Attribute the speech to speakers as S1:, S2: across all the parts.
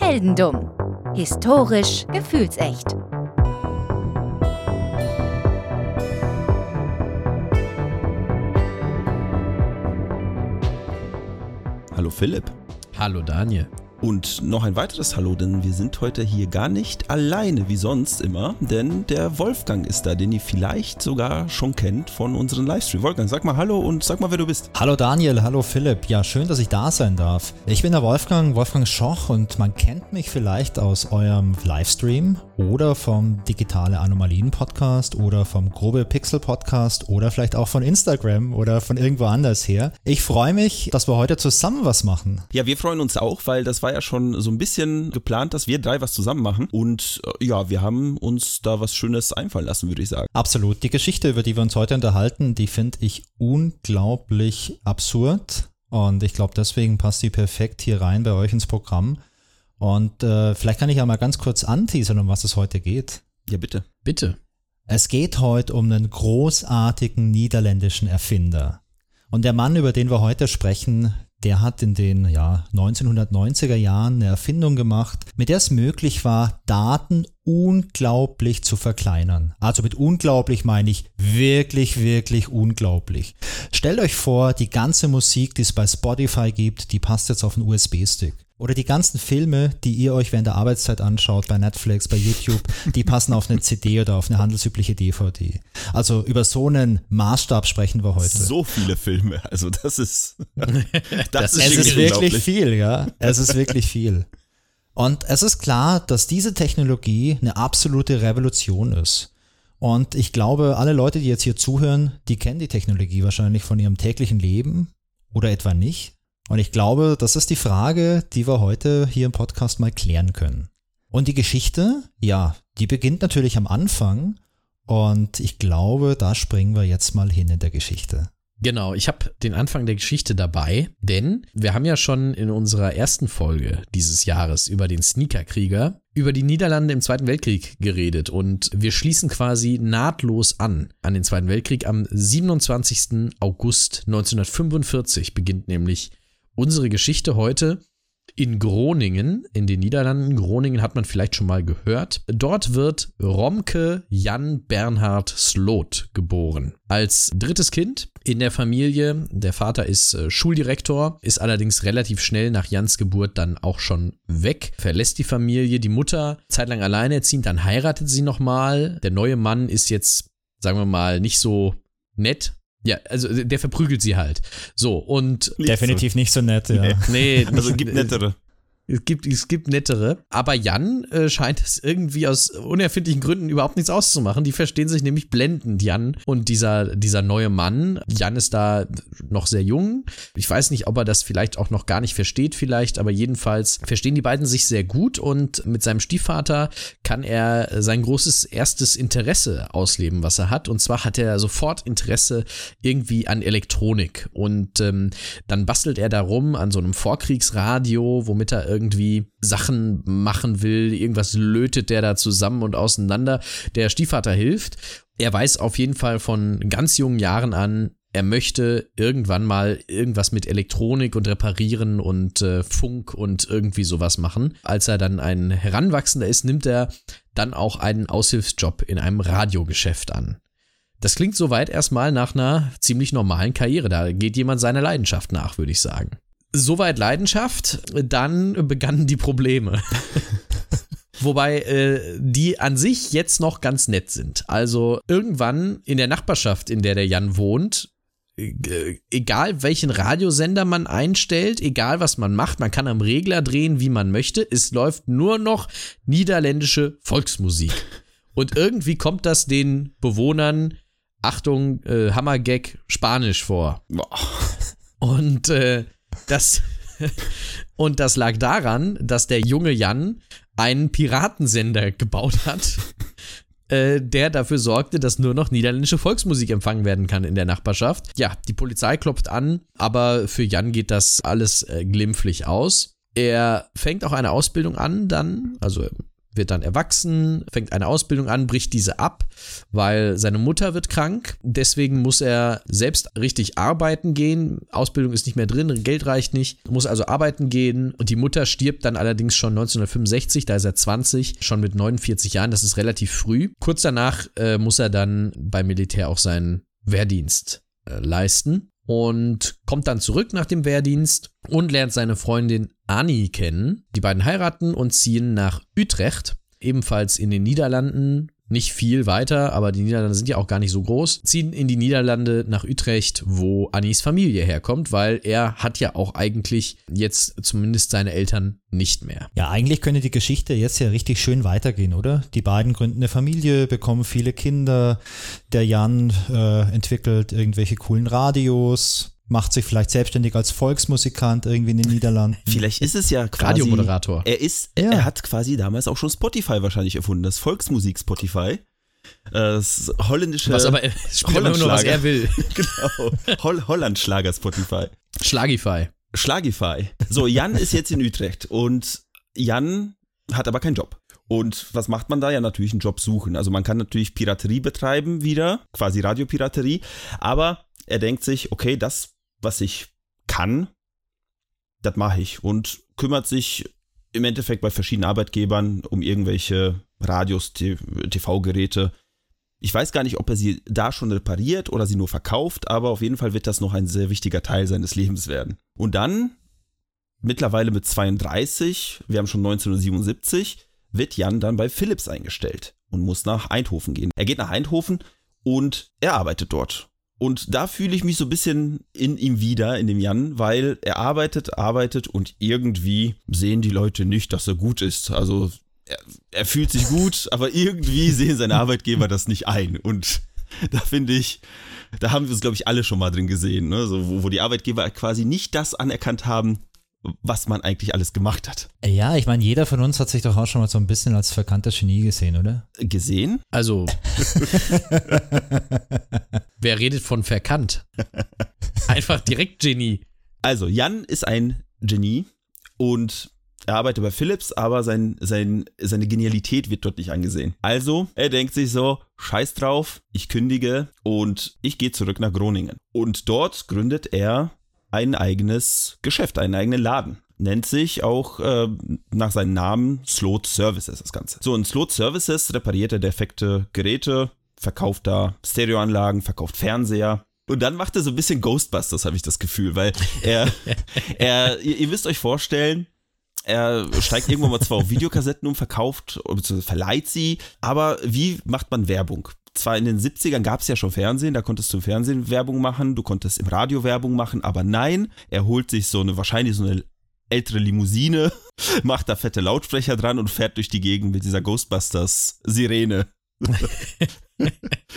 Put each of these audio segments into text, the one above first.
S1: Heldendumm. Historisch gefühlsecht.
S2: Hallo Philipp.
S3: Hallo Daniel.
S2: Und noch ein weiteres Hallo, denn wir sind heute hier gar nicht alleine wie sonst immer, denn der Wolfgang ist da, den ihr vielleicht sogar schon kennt von unseren Livestream. Wolfgang, sag mal Hallo und sag mal, wer du bist.
S4: Hallo Daniel, hallo Philipp. Ja, schön, dass ich da sein darf. Ich bin der Wolfgang, Wolfgang Schoch und man kennt mich vielleicht aus eurem Livestream oder vom Digitale Anomalien Podcast oder vom Grobe Pixel Podcast oder vielleicht auch von Instagram oder von irgendwo anders her. Ich freue mich, dass wir heute zusammen was machen.
S2: Ja, wir freuen uns auch, weil das war ja schon so ein bisschen geplant, dass wir drei was zusammen machen. Und äh, ja, wir haben uns da was Schönes einfallen lassen, würde ich sagen.
S4: Absolut. Die Geschichte, über die wir uns heute unterhalten, die finde ich unglaublich absurd. Und ich glaube, deswegen passt die perfekt hier rein bei euch ins Programm. Und äh, vielleicht kann ich ja mal ganz kurz anteasern, um was es heute geht.
S2: Ja, bitte.
S3: Bitte.
S4: Es geht heute um einen großartigen niederländischen Erfinder. Und der Mann, über den wir heute sprechen, der hat in den ja, 1990er Jahren eine Erfindung gemacht, mit der es möglich war, Daten unglaublich zu verkleinern. Also mit unglaublich meine ich wirklich, wirklich unglaublich. Stellt euch vor, die ganze Musik, die es bei Spotify gibt, die passt jetzt auf einen USB-Stick. Oder die ganzen Filme, die ihr euch während der Arbeitszeit anschaut, bei Netflix, bei YouTube, die passen auf eine CD oder auf eine handelsübliche DVD. Also über so einen Maßstab sprechen wir heute.
S2: So viele Filme, also das ist,
S4: das, das ist, es ist wirklich viel, ja. Es ist wirklich viel. Und es ist klar, dass diese Technologie eine absolute Revolution ist. Und ich glaube, alle Leute, die jetzt hier zuhören, die kennen die Technologie wahrscheinlich von ihrem täglichen Leben oder etwa nicht. Und ich glaube, das ist die Frage, die wir heute hier im Podcast mal klären können. Und die Geschichte, ja, die beginnt natürlich am Anfang. Und ich glaube, da springen wir jetzt mal hin in der Geschichte.
S3: Genau, ich habe den Anfang der Geschichte dabei, denn wir haben ja schon in unserer ersten Folge dieses Jahres über den Sneakerkrieger, über die Niederlande im Zweiten Weltkrieg geredet und wir schließen quasi nahtlos an an den Zweiten Weltkrieg. Am 27. August 1945 beginnt nämlich unsere Geschichte heute in Groningen, in den Niederlanden. Groningen hat man vielleicht schon mal gehört. Dort wird Romke Jan Bernhard Slot geboren. Als drittes Kind in der Familie. Der Vater ist äh, Schuldirektor, ist allerdings relativ schnell nach Jans Geburt dann auch schon weg, verlässt die Familie. Die Mutter zeitlang alleinerziehend, dann heiratet sie nochmal. Der neue Mann ist jetzt, sagen wir mal, nicht so nett, ja, also der verprügelt sie halt. So, und.
S4: Definitiv nicht so nett, ja.
S2: Nee, also gibt nettere.
S3: Es gibt, es gibt nettere. Aber Jan äh, scheint es irgendwie aus unerfindlichen Gründen überhaupt nichts auszumachen. Die verstehen sich nämlich blendend, Jan und dieser, dieser neue Mann. Jan ist da noch sehr jung. Ich weiß nicht, ob er das vielleicht auch noch gar nicht versteht, vielleicht, aber jedenfalls verstehen die beiden sich sehr gut und mit seinem Stiefvater kann er sein großes erstes Interesse ausleben, was er hat. Und zwar hat er sofort Interesse irgendwie an Elektronik. Und ähm, dann bastelt er darum an so einem Vorkriegsradio, womit er irgendwie Sachen machen will, irgendwas lötet der da zusammen und auseinander. Der Stiefvater hilft. Er weiß auf jeden Fall von ganz jungen Jahren an, er möchte irgendwann mal irgendwas mit Elektronik und Reparieren und äh, Funk und irgendwie sowas machen. Als er dann ein Heranwachsender ist, nimmt er dann auch einen Aushilfsjob in einem Radiogeschäft an. Das klingt soweit erstmal nach einer ziemlich normalen Karriere. Da geht jemand seiner Leidenschaft nach, würde ich sagen. Soweit Leidenschaft, dann begannen die Probleme. Wobei äh, die an sich jetzt noch ganz nett sind. Also irgendwann in der Nachbarschaft, in der der Jan wohnt, äh, egal welchen Radiosender man einstellt, egal was man macht, man kann am Regler drehen, wie man möchte, es läuft nur noch niederländische Volksmusik. Und irgendwie kommt das den Bewohnern, Achtung, äh, Hammergag, Spanisch vor. Und äh, das, und das lag daran, dass der junge Jan einen Piratensender gebaut hat, äh, der dafür sorgte, dass nur noch niederländische Volksmusik empfangen werden kann in der Nachbarschaft. Ja, die Polizei klopft an, aber für Jan geht das alles äh, glimpflich aus. Er fängt auch eine Ausbildung an, dann, also wird dann erwachsen, fängt eine Ausbildung an, bricht diese ab, weil seine Mutter wird krank. Deswegen muss er selbst richtig arbeiten gehen. Ausbildung ist nicht mehr drin, Geld reicht nicht, muss also arbeiten gehen. Und die Mutter stirbt dann allerdings schon 1965, da ist er 20, schon mit 49 Jahren, das ist relativ früh. Kurz danach äh, muss er dann beim Militär auch seinen Wehrdienst äh, leisten und kommt dann zurück nach dem Wehrdienst und lernt seine Freundin Annie kennen. Die beiden heiraten und ziehen nach Utrecht, ebenfalls in den Niederlanden, nicht viel weiter, aber die Niederlande sind ja auch gar nicht so groß, ziehen in die Niederlande nach Utrecht, wo Annis Familie herkommt, weil er hat ja auch eigentlich jetzt zumindest seine Eltern nicht mehr.
S4: Ja, eigentlich könnte die Geschichte jetzt ja richtig schön weitergehen, oder? Die beiden gründen eine Familie, bekommen viele Kinder, der Jan äh, entwickelt irgendwelche coolen Radios, macht sich vielleicht selbstständig als Volksmusikant irgendwie in den Niederlanden.
S2: Vielleicht ist es ja quasi.
S3: Radiomoderator.
S2: Er ist,
S4: Ja.
S2: er hat quasi damals auch schon Spotify wahrscheinlich erfunden, das Volksmusik Spotify. Das holländische.
S3: Was aber, er immer nur, was er will.
S2: genau. Holl Holland-Schlager Spotify.
S3: Schlagify.
S2: Schlagify. So, Jan ist jetzt in Utrecht und Jan hat aber keinen Job. Und was macht man da? Ja, natürlich einen Job suchen. Also man kann natürlich Piraterie betreiben wieder, quasi Radiopiraterie, aber er denkt sich, okay, das, was ich kann, das mache ich und kümmert sich im Endeffekt bei verschiedenen Arbeitgebern um irgendwelche Radios, TV-Geräte. Ich weiß gar nicht, ob er sie da schon repariert oder sie nur verkauft, aber auf jeden Fall wird das noch ein sehr wichtiger Teil seines Lebens werden. Und dann, mittlerweile mit 32, wir haben schon 1977, wird Jan dann bei Philips eingestellt und muss nach Eindhoven gehen. Er geht nach Eindhoven und er arbeitet dort. Und da fühle ich mich so ein bisschen in ihm wieder, in dem Jan, weil er arbeitet, arbeitet und irgendwie sehen die Leute nicht, dass er gut ist. Also er, er fühlt sich gut, aber irgendwie sehen seine Arbeitgeber das nicht ein. Und da finde ich, da haben wir es, glaube ich, alle schon mal drin gesehen, ne? so, wo, wo die Arbeitgeber quasi nicht das anerkannt haben, was man eigentlich alles gemacht hat.
S4: Ja, ich meine, jeder von uns hat sich doch auch schon mal so ein bisschen als verkannter Genie gesehen, oder?
S2: Gesehen?
S3: Also, wer redet von verkannt? Einfach direkt Genie.
S2: Also, Jan ist ein Genie und er arbeitet bei Philips, aber sein, sein, seine Genialität wird dort nicht angesehen. Also, er denkt sich so, scheiß drauf, ich kündige und ich gehe zurück nach Groningen. Und dort gründet er ein eigenes Geschäft, einen eigenen Laden. Nennt sich auch äh, nach seinem Namen Slot Services das Ganze. So, in Slot Services repariert er defekte Geräte, verkauft da Stereoanlagen, verkauft Fernseher. Und dann macht er so ein bisschen Ghostbusters, habe ich das Gefühl, weil er, er ihr, ihr müsst euch vorstellen, er steigt irgendwann mal zwar auf Videokassetten um, verkauft, verleiht sie, aber wie macht man Werbung? Zwar in den 70ern gab es ja schon Fernsehen, da konntest du Fernsehen Werbung machen, du konntest im Radio Werbung machen, aber nein, er holt sich so eine, wahrscheinlich so eine ältere Limousine, macht da fette Lautsprecher dran und fährt durch die Gegend mit dieser Ghostbusters-Sirene.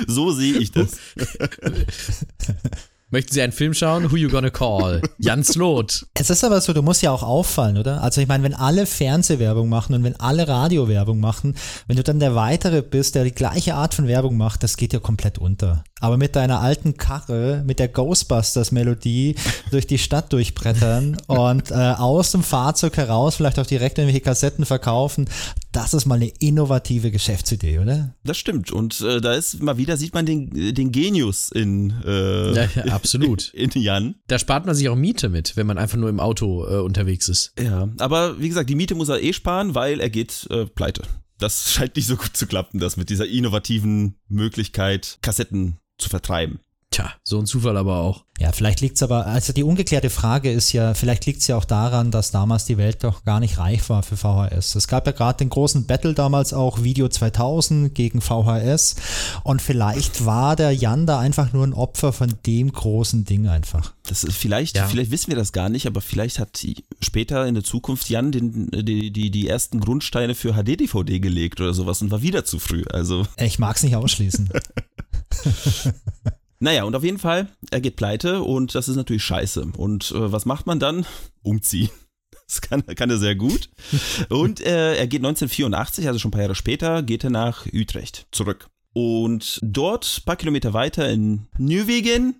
S2: so sehe ich das.
S3: Möchten Sie einen Film schauen? Who You Gonna Call? Jan Slot.
S4: Es ist aber so, du musst ja auch auffallen, oder? Also ich meine, wenn alle Fernsehwerbung machen und wenn alle Radiowerbung machen, wenn du dann der Weitere bist, der die gleiche Art von Werbung macht, das geht ja komplett unter. Aber mit deiner alten Karre, mit der Ghostbusters-Melodie durch die Stadt durchbrettern und äh, aus dem Fahrzeug heraus vielleicht auch direkt irgendwelche Kassetten verkaufen, das ist mal eine innovative Geschäftsidee, oder?
S2: Das stimmt. Und äh, da ist mal wieder, sieht man den, den Genius in, äh,
S3: Ja, ja, absolut.
S2: in Jan.
S3: Da spart man sich auch Miete mit, wenn man einfach nur im Auto äh, unterwegs ist.
S2: Ja, aber wie gesagt, die Miete muss er eh sparen, weil er geht äh, pleite. Das scheint nicht so gut zu klappen, das mit dieser innovativen Möglichkeit, Kassetten zu vertreiben.
S3: Tja, so ein Zufall aber auch.
S4: Ja, vielleicht liegt's aber, also die ungeklärte Frage ist ja, vielleicht liegt's ja auch daran, dass damals die Welt doch gar nicht reif war für VHS. Es gab ja gerade den großen Battle damals auch Video 2000 gegen VHS und vielleicht war der Jan da einfach nur ein Opfer von dem großen Ding einfach.
S2: Das ist vielleicht,
S3: Ja.
S2: vielleicht wissen wir das gar nicht, aber vielleicht hat später in der Zukunft Jan den, die, die, die ersten Grundsteine für HD-DVD gelegt oder sowas und war wieder zu früh. Also,
S4: Ich mag's nicht ausschließen.
S2: naja, und auf jeden Fall, er geht pleite und das ist natürlich scheiße. Und äh, was macht man dann? Umziehen. Das kann, kann er sehr gut. Und äh, er geht 1984, also schon ein paar Jahre später, geht er nach Utrecht zurück. Und dort, ein paar Kilometer weiter in Nieuwegen,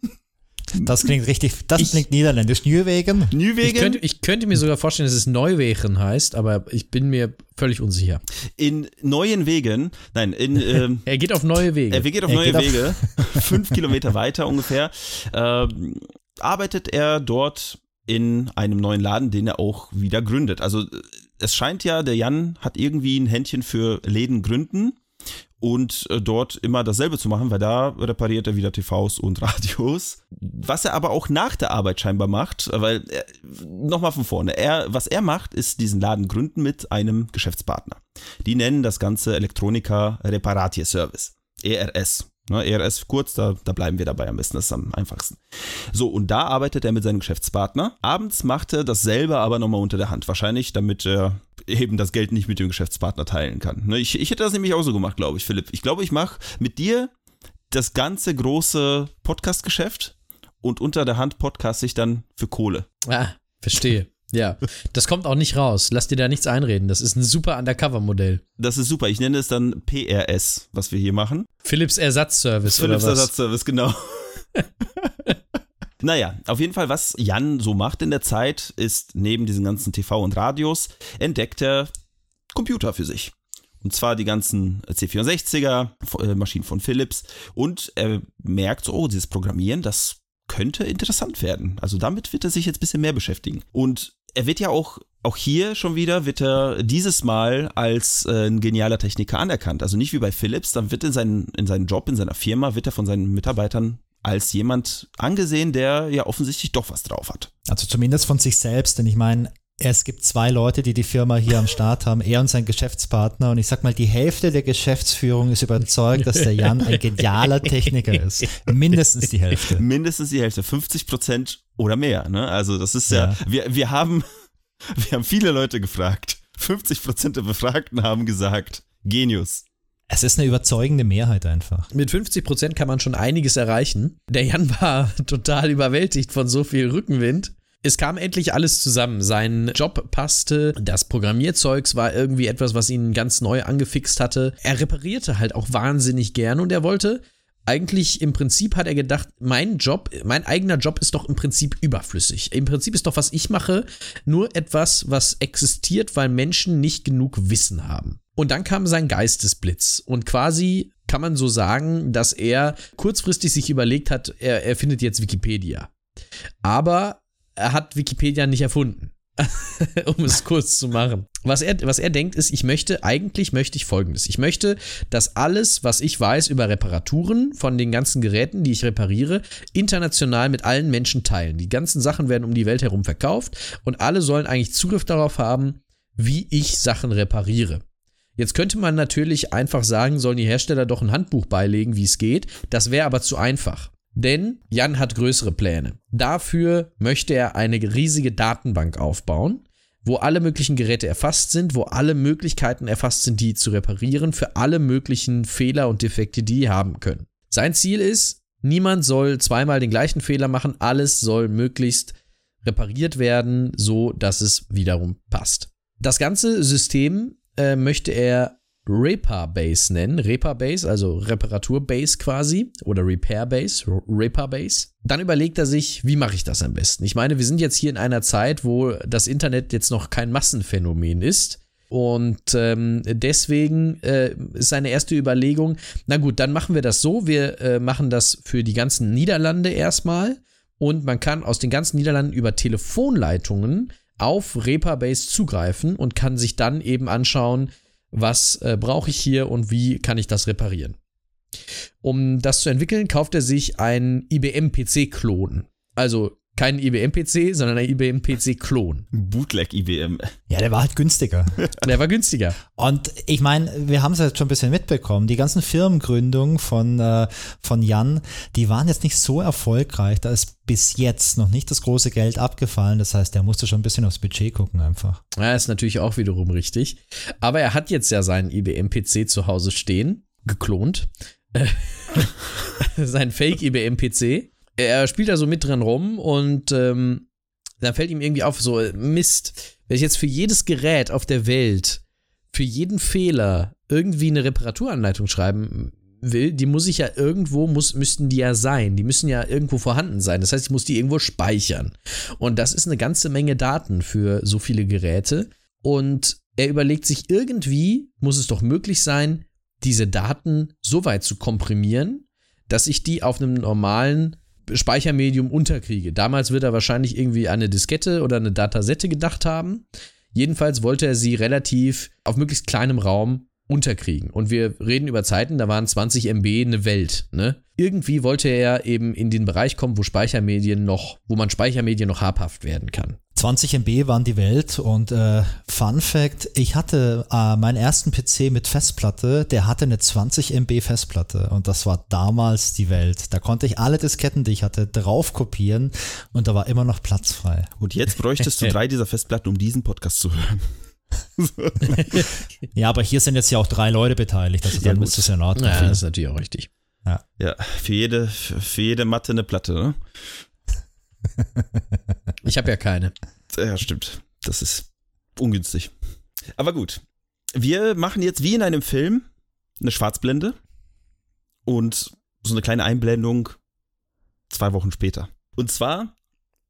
S4: Das klingt richtig, das
S3: Ich-
S4: klingt niederländisch. Nieuwegen?
S3: Ich
S2: Nieuwegen,
S3: könnte, ich könnte mir sogar vorstellen, dass es Neuwegen heißt, aber ich bin mir Völlig unsicher.
S2: In neuen Wegen, nein, in. Ähm,
S3: er geht auf neue Wege.
S2: Er geht auf
S4: Er
S2: neue
S4: geht auf-
S2: Wege, fünf Kilometer weiter ungefähr. Ähm, arbeitet er dort in einem neuen Laden, den er auch wieder gründet. Also äh, es scheint ja, der Jan hat irgendwie ein Händchen für Läden gründen und äh, dort immer dasselbe zu machen, weil da repariert er wieder TVs und Radios. Was er aber auch nach der Arbeit scheinbar macht, weil nochmal von vorne, er, was er macht, ist diesen Laden gründen mit einem Geschäftspartner. Die nennen das Ganze Elektronika Reparatie Service. ERS. Ne, ERS kurz, da, da bleiben wir dabei am besten, das ist am einfachsten. So, und da arbeitet er mit seinem Geschäftspartner. Abends macht er dasselbe aber nochmal unter der Hand. Wahrscheinlich, damit er eben das Geld nicht mit dem Geschäftspartner teilen kann. Ne, ich, ich hätte das nämlich auch so gemacht, glaube ich, Philipp. Ich glaube, ich mache mit dir das ganze große Podcast-Geschäft und unter der Hand podcast ich dann für Kohle.
S3: Ah, verstehe. Ja, das kommt auch nicht raus. Lass dir da nichts einreden. Das ist ein super Undercover-Modell.
S2: Das ist super. Ich nenne es dann PRS, was wir hier machen.
S3: Philips Ersatzservice
S2: Philips
S3: oder was?
S2: Ersatzservice, genau. naja, auf jeden Fall, was Jan so macht in der Zeit, ist neben diesen ganzen TV und Radios, entdeckt er Computer für sich. Und zwar die ganzen C64er, äh, Maschinen von Philips. Und er merkt so, oh, dieses Programmieren, das könnte interessant werden. Also damit wird er sich jetzt ein bisschen mehr beschäftigen. Und er wird ja auch, auch hier schon wieder, wird er dieses Mal als äh, ein genialer Techniker anerkannt. Also nicht wie bei Philips, dann wird in seinen, in seinen Job, in seiner Firma, wird er von seinen Mitarbeitern als jemand angesehen, der ja offensichtlich doch was drauf hat.
S4: Also zumindest von sich selbst, denn ich meine, es gibt zwei Leute, die die Firma hier am Start haben, er und sein Geschäftspartner. Und ich sag mal, die Hälfte der Geschäftsführung ist überzeugt, dass der Jan ein genialer Techniker ist. Mindestens die Hälfte.
S2: Mindestens die Hälfte, 50 Prozent oder mehr. Ne? Also das ist ja,
S4: Ja.
S2: wir, wir haben, wir haben viele Leute gefragt. 50 Prozent der Befragten haben gesagt, Genius.
S4: Es ist eine überzeugende Mehrheit einfach.
S3: Mit 50 Prozent kann man schon einiges erreichen. Der Jan war total überwältigt von so viel Rückenwind. Es kam endlich alles zusammen. Sein Job passte, das Programmierzeugs war irgendwie etwas, was ihn ganz neu angefixt hatte. Er reparierte halt auch wahnsinnig gern und er wollte eigentlich im Prinzip hat er gedacht, mein Job, mein eigener Job ist doch im Prinzip überflüssig. Im Prinzip ist doch, was ich mache, nur etwas, was existiert, weil Menschen nicht genug Wissen haben. Und dann kam sein Geistesblitz und quasi kann man so sagen, dass er kurzfristig sich überlegt hat, er, er findet jetzt Wikipedia. Aber er hat Wikipedia nicht erfunden. um es kurz zu machen. Was er, was er denkt, ist, ich möchte, eigentlich möchte ich folgendes. Ich möchte, dass alles, was ich weiß über Reparaturen von den ganzen Geräten, die ich repariere, international mit allen Menschen teilen. Die ganzen Sachen werden um die Welt herum verkauft und alle sollen eigentlich Zugriff darauf haben, wie ich Sachen repariere. Jetzt könnte man natürlich einfach sagen, sollen die Hersteller doch ein Handbuch beilegen, wie es geht. Das wäre aber zu einfach. Denn Jan hat größere Pläne. Dafür möchte er eine riesige Datenbank aufbauen, wo alle möglichen Geräte erfasst sind, wo alle Möglichkeiten erfasst sind, die zu reparieren, für alle möglichen Fehler und Defekte, die haben können. Sein Ziel ist, niemand soll zweimal den gleichen Fehler machen, alles soll möglichst repariert werden, so dass es wiederum passt. Das ganze System äh, möchte er Repar-Base nennen. Repar-Base, also Reparatur-Base quasi. Oder Repair-Base, Repar-Base. Dann überlegt er sich, wie mache ich das am besten? Ich meine, wir sind jetzt hier in einer Zeit, wo das Internet jetzt noch kein Massenphänomen ist. Und ähm, deswegen äh, ist seine erste Überlegung, na gut, dann machen wir das so, wir äh, machen das für die ganzen Niederlande erstmal und man kann aus den ganzen Niederlanden über Telefonleitungen auf Repar-Base zugreifen und kann sich dann eben anschauen, was äh, brauche ich hier und wie kann ich das reparieren. Um das zu entwickeln, kauft er sich einen IBM-PC-Klon. Also kein IBM-PC, sondern ein IBM-PC-Klon.
S2: Bootleg IBM.
S4: Ja, der war halt günstiger.
S3: Der war günstiger.
S4: Und ich meine, wir haben es jetzt schon ein bisschen mitbekommen. Die ganzen Firmengründungen von, äh, von Jan, die waren jetzt nicht so erfolgreich. Da ist bis jetzt noch nicht das große Geld abgefallen. Das heißt, der musste schon ein bisschen aufs Budget gucken einfach.
S3: Ja, ist natürlich auch wiederum richtig. Aber er hat jetzt ja seinen IBM-PC zu Hause stehen, geklont. Sein Fake-IBM-PC. Er spielt da so mit drin rum und ähm, dann fällt ihm irgendwie auf, so Mist, wenn ich jetzt für jedes Gerät auf der Welt, für jeden Fehler irgendwie eine Reparaturanleitung schreiben will, die muss ich ja irgendwo, muss, müssten die ja sein. Die müssen ja irgendwo vorhanden sein. Das heißt, ich muss die irgendwo speichern. Und das ist eine ganze Menge Daten für so viele Geräte. Und er überlegt sich irgendwie, muss es doch möglich sein, diese Daten so weit zu komprimieren, dass ich die auf einem normalen Speichermedium unterkriege. Damals wird er wahrscheinlich irgendwie eine Diskette oder eine Datasette gedacht haben. Jedenfalls wollte er sie relativ auf möglichst kleinem Raum unterkriegen. Und wir reden über Zeiten, da waren 20 MB eine Welt. Ne? Irgendwie wollte er eben in den Bereich kommen, wo Speichermedien noch, wo man Speichermedien noch habhaft werden kann.
S4: 20 MB waren die Welt und äh, Fun Fact, ich hatte äh, meinen ersten PC mit Festplatte, der hatte eine 20 MB Festplatte und das war damals die Welt. Da konnte ich alle Disketten, die ich hatte, drauf kopieren und da war immer noch Platz frei.
S2: Und jetzt bräuchtest du drei dieser Festplatten, um diesen Podcast zu hören.
S4: ja, aber hier sind jetzt ja auch drei Leute beteiligt, also dann
S2: gut.
S4: müsste es ja in Ordnung
S3: Ja, das ist natürlich auch richtig.
S2: Ja, für jede, für jede Matte eine Platte, ne?
S3: Ich habe ja keine.
S2: Ja, stimmt. Das ist ungünstig. Aber gut. Wir machen jetzt wie in einem Film eine Schwarzblende und so eine kleine Einblendung zwei Wochen später. Und zwar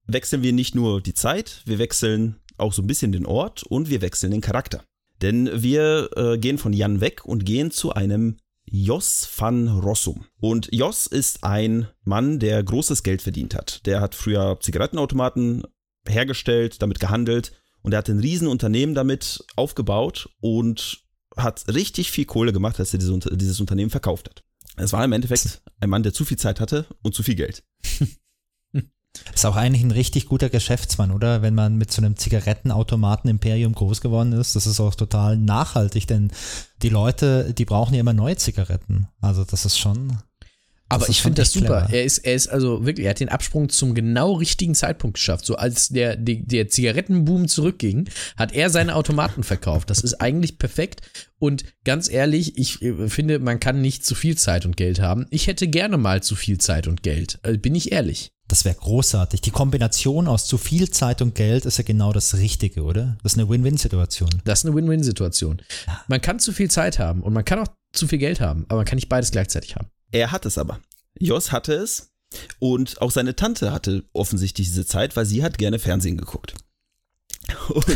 S2: wechseln wir nicht nur die Zeit, wir wechseln auch so ein bisschen den Ort und wir wechseln den Charakter. Denn wir äh, gehen von Jan weg und gehen zu einem Jos van Rossum. Und Jos ist ein Mann, der großes Geld verdient hat. Der hat früher Zigarettenautomaten hergestellt, damit gehandelt und er hat ein Riesenunternehmen damit aufgebaut und hat richtig viel Kohle gemacht, als er diese, dieses Unternehmen verkauft hat. Es war im Endeffekt ein Mann, der zu viel Zeit hatte und zu viel Geld.
S4: Ist auch eigentlich ein richtig guter Geschäftsmann, oder? Wenn man mit so einem Zigarettenautomaten-Imperium groß geworden ist, das ist auch total nachhaltig, denn die Leute, die brauchen ja immer neue Zigaretten. Also das ist schon.
S3: Aber ich finde das super.
S4: clever.
S3: Er ist, er ist also wirklich, er hat den Absprung zum genau richtigen Zeitpunkt geschafft. So als der, die, der Zigarettenboom zurückging, hat er seine Automaten verkauft. Das ist eigentlich perfekt. Und ganz ehrlich, ich äh, finde, man kann nicht zu viel Zeit und Geld haben. Ich hätte gerne mal zu viel Zeit und Geld. Also bin ich ehrlich.
S4: Das wäre großartig. Die Kombination aus zu viel Zeit und Geld ist ja genau das Richtige, oder? Das ist eine Win-Win-Situation.
S3: Das ist eine Win-Win-Situation. Man kann zu viel Zeit haben und man kann auch zu viel Geld haben, aber man kann nicht beides gleichzeitig haben.
S2: Er hat es aber. Jos hatte es und auch seine Tante hatte offensichtlich diese Zeit, weil sie hat gerne Fernsehen geguckt. Und,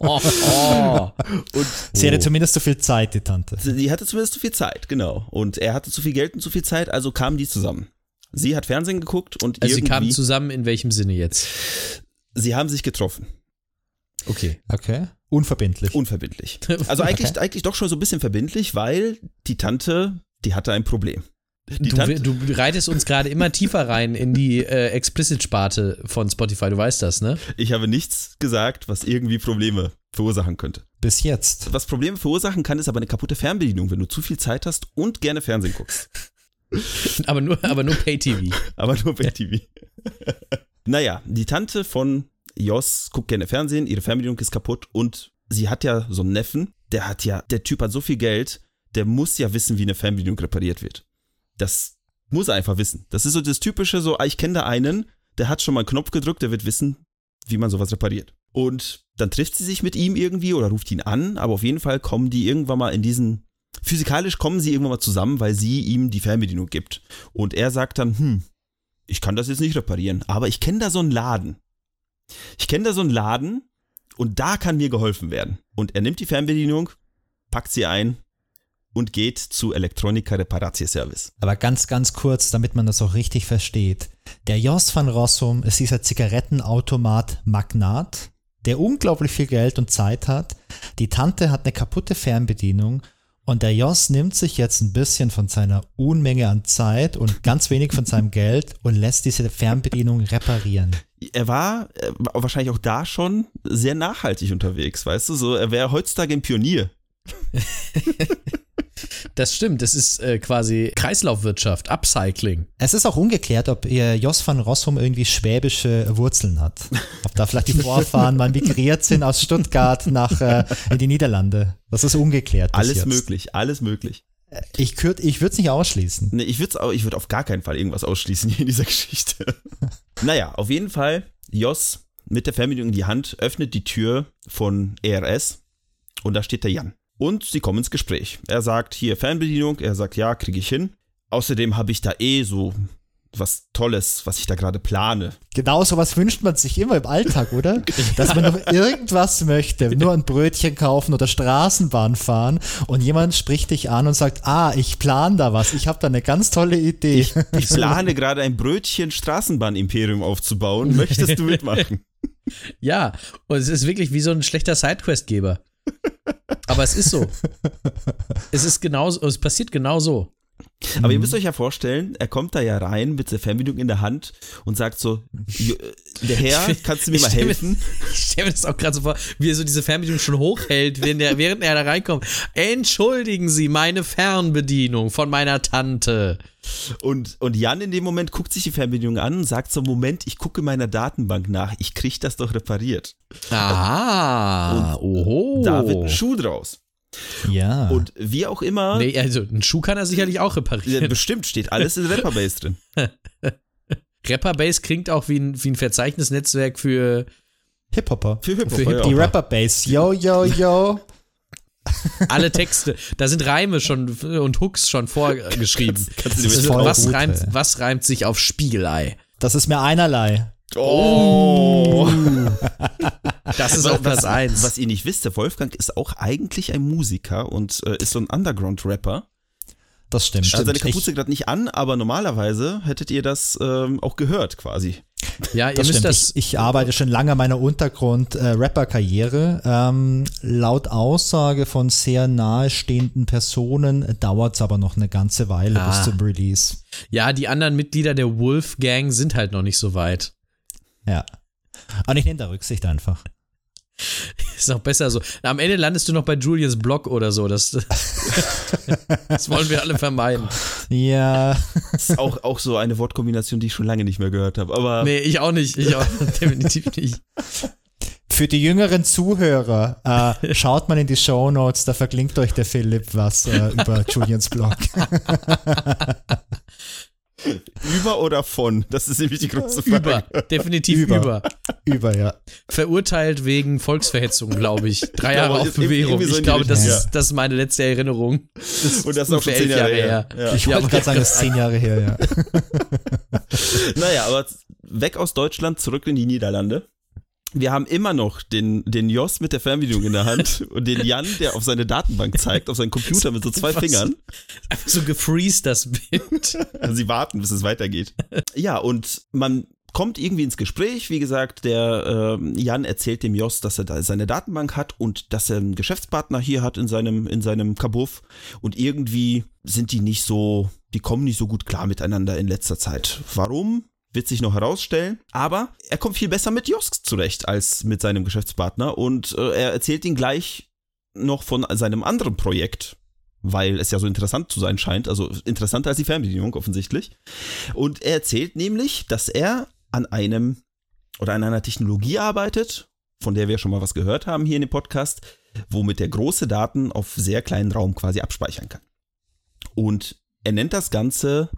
S2: und
S4: Sie hatte zumindest so viel Zeit, die Tante.
S2: sie hatte zumindest zu viel Zeit, genau. Und er hatte zu viel Geld und zu viel Zeit, also kamen die zusammen. Sie hat Fernsehen geguckt und
S3: Also sie kamen zusammen in welchem Sinne jetzt?
S2: sie haben sich getroffen.
S3: Okay.
S4: Okay. Unverbindlich.
S2: Unverbindlich. Also eigentlich, eigentlich doch schon so ein bisschen verbindlich, weil die Tante, die hatte ein Problem. Die
S3: Du, du reitest uns gerade immer tiefer rein in die äh, Explicit-Sparte von Spotify, du weißt das, ne?
S2: ich habe nichts gesagt, was irgendwie Probleme verursachen könnte.
S4: Bis jetzt.
S2: Was Probleme verursachen kann, ist aber eine kaputte Fernbedienung, wenn du zu viel Zeit hast und gerne Fernsehen guckst.
S3: Aber nur, aber nur Pay-TV.
S2: Aber nur bei TV. naja, die Tante von Jos guckt gerne Fernsehen, ihre Fernbedienung ist kaputt und sie hat ja so einen Neffen, der hat ja, der Typ hat so viel Geld, der muss ja wissen, wie eine Fernbedienung repariert wird. Das muss er einfach wissen. Das ist so das typische, so, ah, ich kenne da einen, der hat schon mal einen Knopf gedrückt, der wird wissen, wie man sowas repariert. Und dann trifft sie sich mit ihm irgendwie oder ruft ihn an, aber auf jeden Fall kommen die irgendwann mal in diesen, physikalisch kommen sie irgendwann mal zusammen, weil sie ihm die Fernbedienung gibt. Und er sagt dann, hm, ich kann das jetzt nicht reparieren, aber ich kenne da so einen Laden. Ich kenne da so einen Laden und da kann mir geholfen werden. Und er nimmt die Fernbedienung, packt sie ein und geht zu Electronica Reparatio Service.
S4: Aber ganz, ganz kurz, damit man das auch richtig versteht. Der Jos van Rossum ist dieser Zigarettenautomat-Magnat, der unglaublich viel Geld und Zeit hat. Die Tante hat eine kaputte Fernbedienung und der Jos nimmt sich jetzt ein bisschen von seiner Unmenge an Zeit und ganz wenig von seinem Geld und lässt diese Fernbedienung reparieren.
S2: Er war, er war wahrscheinlich auch da schon sehr nachhaltig unterwegs, weißt du? So, er wäre heutzutage ein Pionier.
S3: Das stimmt, das ist äh, quasi Kreislaufwirtschaft, Upcycling.
S4: Es ist auch ungeklärt, ob ihr Jos van Rossum irgendwie schwäbische Wurzeln hat. Ob da vielleicht die Vorfahren mal migriert sind aus Stuttgart nach äh, in die Niederlande. Das ist ungeklärt.
S2: Alles
S4: jetzt.
S2: möglich, alles möglich.
S4: Ich, kür- ich würde es nicht ausschließen.
S2: Nee, ich würde ich würd auf gar keinen Fall irgendwas ausschließen hier in dieser Geschichte. naja, auf jeden Fall, Jos mit der Fernbedienung in die Hand öffnet die Tür von ERS und da steht der Jan. Und sie kommen ins Gespräch. Er sagt, hier Fernbedienung, er sagt, ja, kriege ich hin. Außerdem habe ich da eh so was Tolles, was ich da gerade plane.
S4: Genau sowas wünscht man sich immer im Alltag, oder? Dass man noch irgendwas möchte, nur ein Brötchen kaufen oder Straßenbahn fahren und jemand spricht dich an und sagt, ah, ich plane da was, ich habe da eine ganz tolle Idee.
S2: Ich, ich plane gerade ein Brötchen Straßenbahn-Imperium aufzubauen. Möchtest du mitmachen?
S3: Ja, und es ist wirklich wie so ein schlechter Sidequest-Geber. Aber es ist so. es ist genau, es passiert genau so.
S2: Aber ihr müsst euch ja vorstellen, er kommt da ja rein mit der Fernbedienung in der Hand und sagt so, "Jo- äh, der Herr, kannst du mir mal helfen?
S3: Ich stelle mir das auch gerade so vor, wie er so diese Fernbedienung schon hochhält, während er, während er da reinkommt. Entschuldigen Sie, meine Fernbedienung von meiner Tante.
S2: Und, und Jan in dem Moment guckt sich die Fernbedienung an und sagt so, Moment, ich gucke meiner Datenbank nach, ich krieg das doch repariert.
S3: Ah, oho.
S2: Da wird ein Schuh draus.
S4: Ja.
S2: Und wie auch immer,
S3: Nee, also einen Schuh kann er sicherlich auch
S2: ja,
S3: reparieren.
S2: bestimmt steht alles in Rapperbase drin.
S3: Rapperbase klingt auch wie ein, wie ein Verzeichnisnetzwerk für,
S4: Hip-Hopper.
S2: Für Hip-Hop,
S3: Für
S2: ja.
S4: Die Rapper-Bass. Yo, yo, yo.
S3: alle Texte. Da sind Reime schon und Hooks schon vorgeschrieben.
S2: Kannst
S4: voll
S3: was,
S4: gut,
S3: reimt, was reimt sich auf Spiegelei?
S4: Das ist mir einerlei.
S2: Oh!
S3: Das ist auf Platz 1.
S2: Was ihr nicht wisst, der Wolfgang ist auch eigentlich ein Musiker und äh, ist so ein Underground-Rapper.
S4: Das stimmt.
S2: Also seine Kapuze gerade nicht an, aber normalerweise hättet ihr das ähm, auch gehört quasi.
S3: Ja, ihr
S4: Das
S3: müsst
S4: stimmt.
S3: das.
S4: ich, ich arbeite schon lange an meiner Untergrund-Rapper-Karriere. ähm, laut Aussage von sehr nahestehenden Personen dauert es aber noch eine ganze Weile
S3: Ah.
S4: bis zum Release.
S3: Ja, die anderen Mitglieder der Wolf Gang sind halt noch nicht so weit.
S4: Ja. Und ich nehme da Rücksicht einfach.
S3: Ist noch besser so. Am Ende landest du noch bei Julians Blog oder so. Das, das wollen wir alle vermeiden.
S4: Ja,
S2: Das ist auch, auch so eine Wortkombination, die ich schon lange nicht mehr gehört habe. Aber
S3: Nee, ich auch nicht. Ich auch definitiv nicht.
S4: für die jüngeren Zuhörer, äh, schaut mal in die Show Notes, da verlinkt euch der Philipp was äh, über Julians Blog.
S2: Über oder von? Das ist nämlich die große Frage.
S3: Über. Definitiv
S4: Über.
S3: über.
S4: über, ja.
S3: Verurteilt wegen Volksverhetzung, glaube ich. Drei Jahre auf Bewährung. Ich glaube, das
S2: Richtung,
S3: ist, das ist meine letzte Erinnerung. Das
S2: Und das ist auch schon zehn
S3: elf
S2: Jahre her. Ja.
S4: Ich
S3: Ja,
S4: wollte gerade sagen, das ist zehn Jahre her, ja.
S2: Naja, aber weg aus Deutschland, zurück in die Niederlande. Wir haben immer noch den, den Jos mit der Fernbedienung in der Hand und den Jan, der auf seine Datenbank zeigt, auf seinen Computer mit so zwei
S3: Was?
S2: Fingern.
S3: Einfach so gefreezed, das Bild.
S2: Also sie warten, bis es weitergeht. Ja, und man kommt irgendwie ins Gespräch. Wie gesagt, der ähm, Jan erzählt dem Jos, dass er da seine Datenbank hat und dass er einen Geschäftspartner hier hat in seinem, in seinem Kabuff. Und irgendwie sind die nicht so, die kommen nicht so gut klar miteinander in letzter Zeit. Warum? Wird sich noch herausstellen. Aber er kommt viel besser mit Jos zurecht als mit seinem Geschäftspartner. Und äh, er erzählt ihn gleich noch von seinem anderen Projekt, weil es ja so interessant zu sein scheint, also interessanter als die Fernbedienung offensichtlich. Und er erzählt nämlich, dass er an einem oder an einer Technologie arbeitet, von der wir schon mal was gehört haben hier in dem Podcast, womit er große Daten auf sehr kleinen Raum quasi abspeichern kann. Und er nennt das Ganze,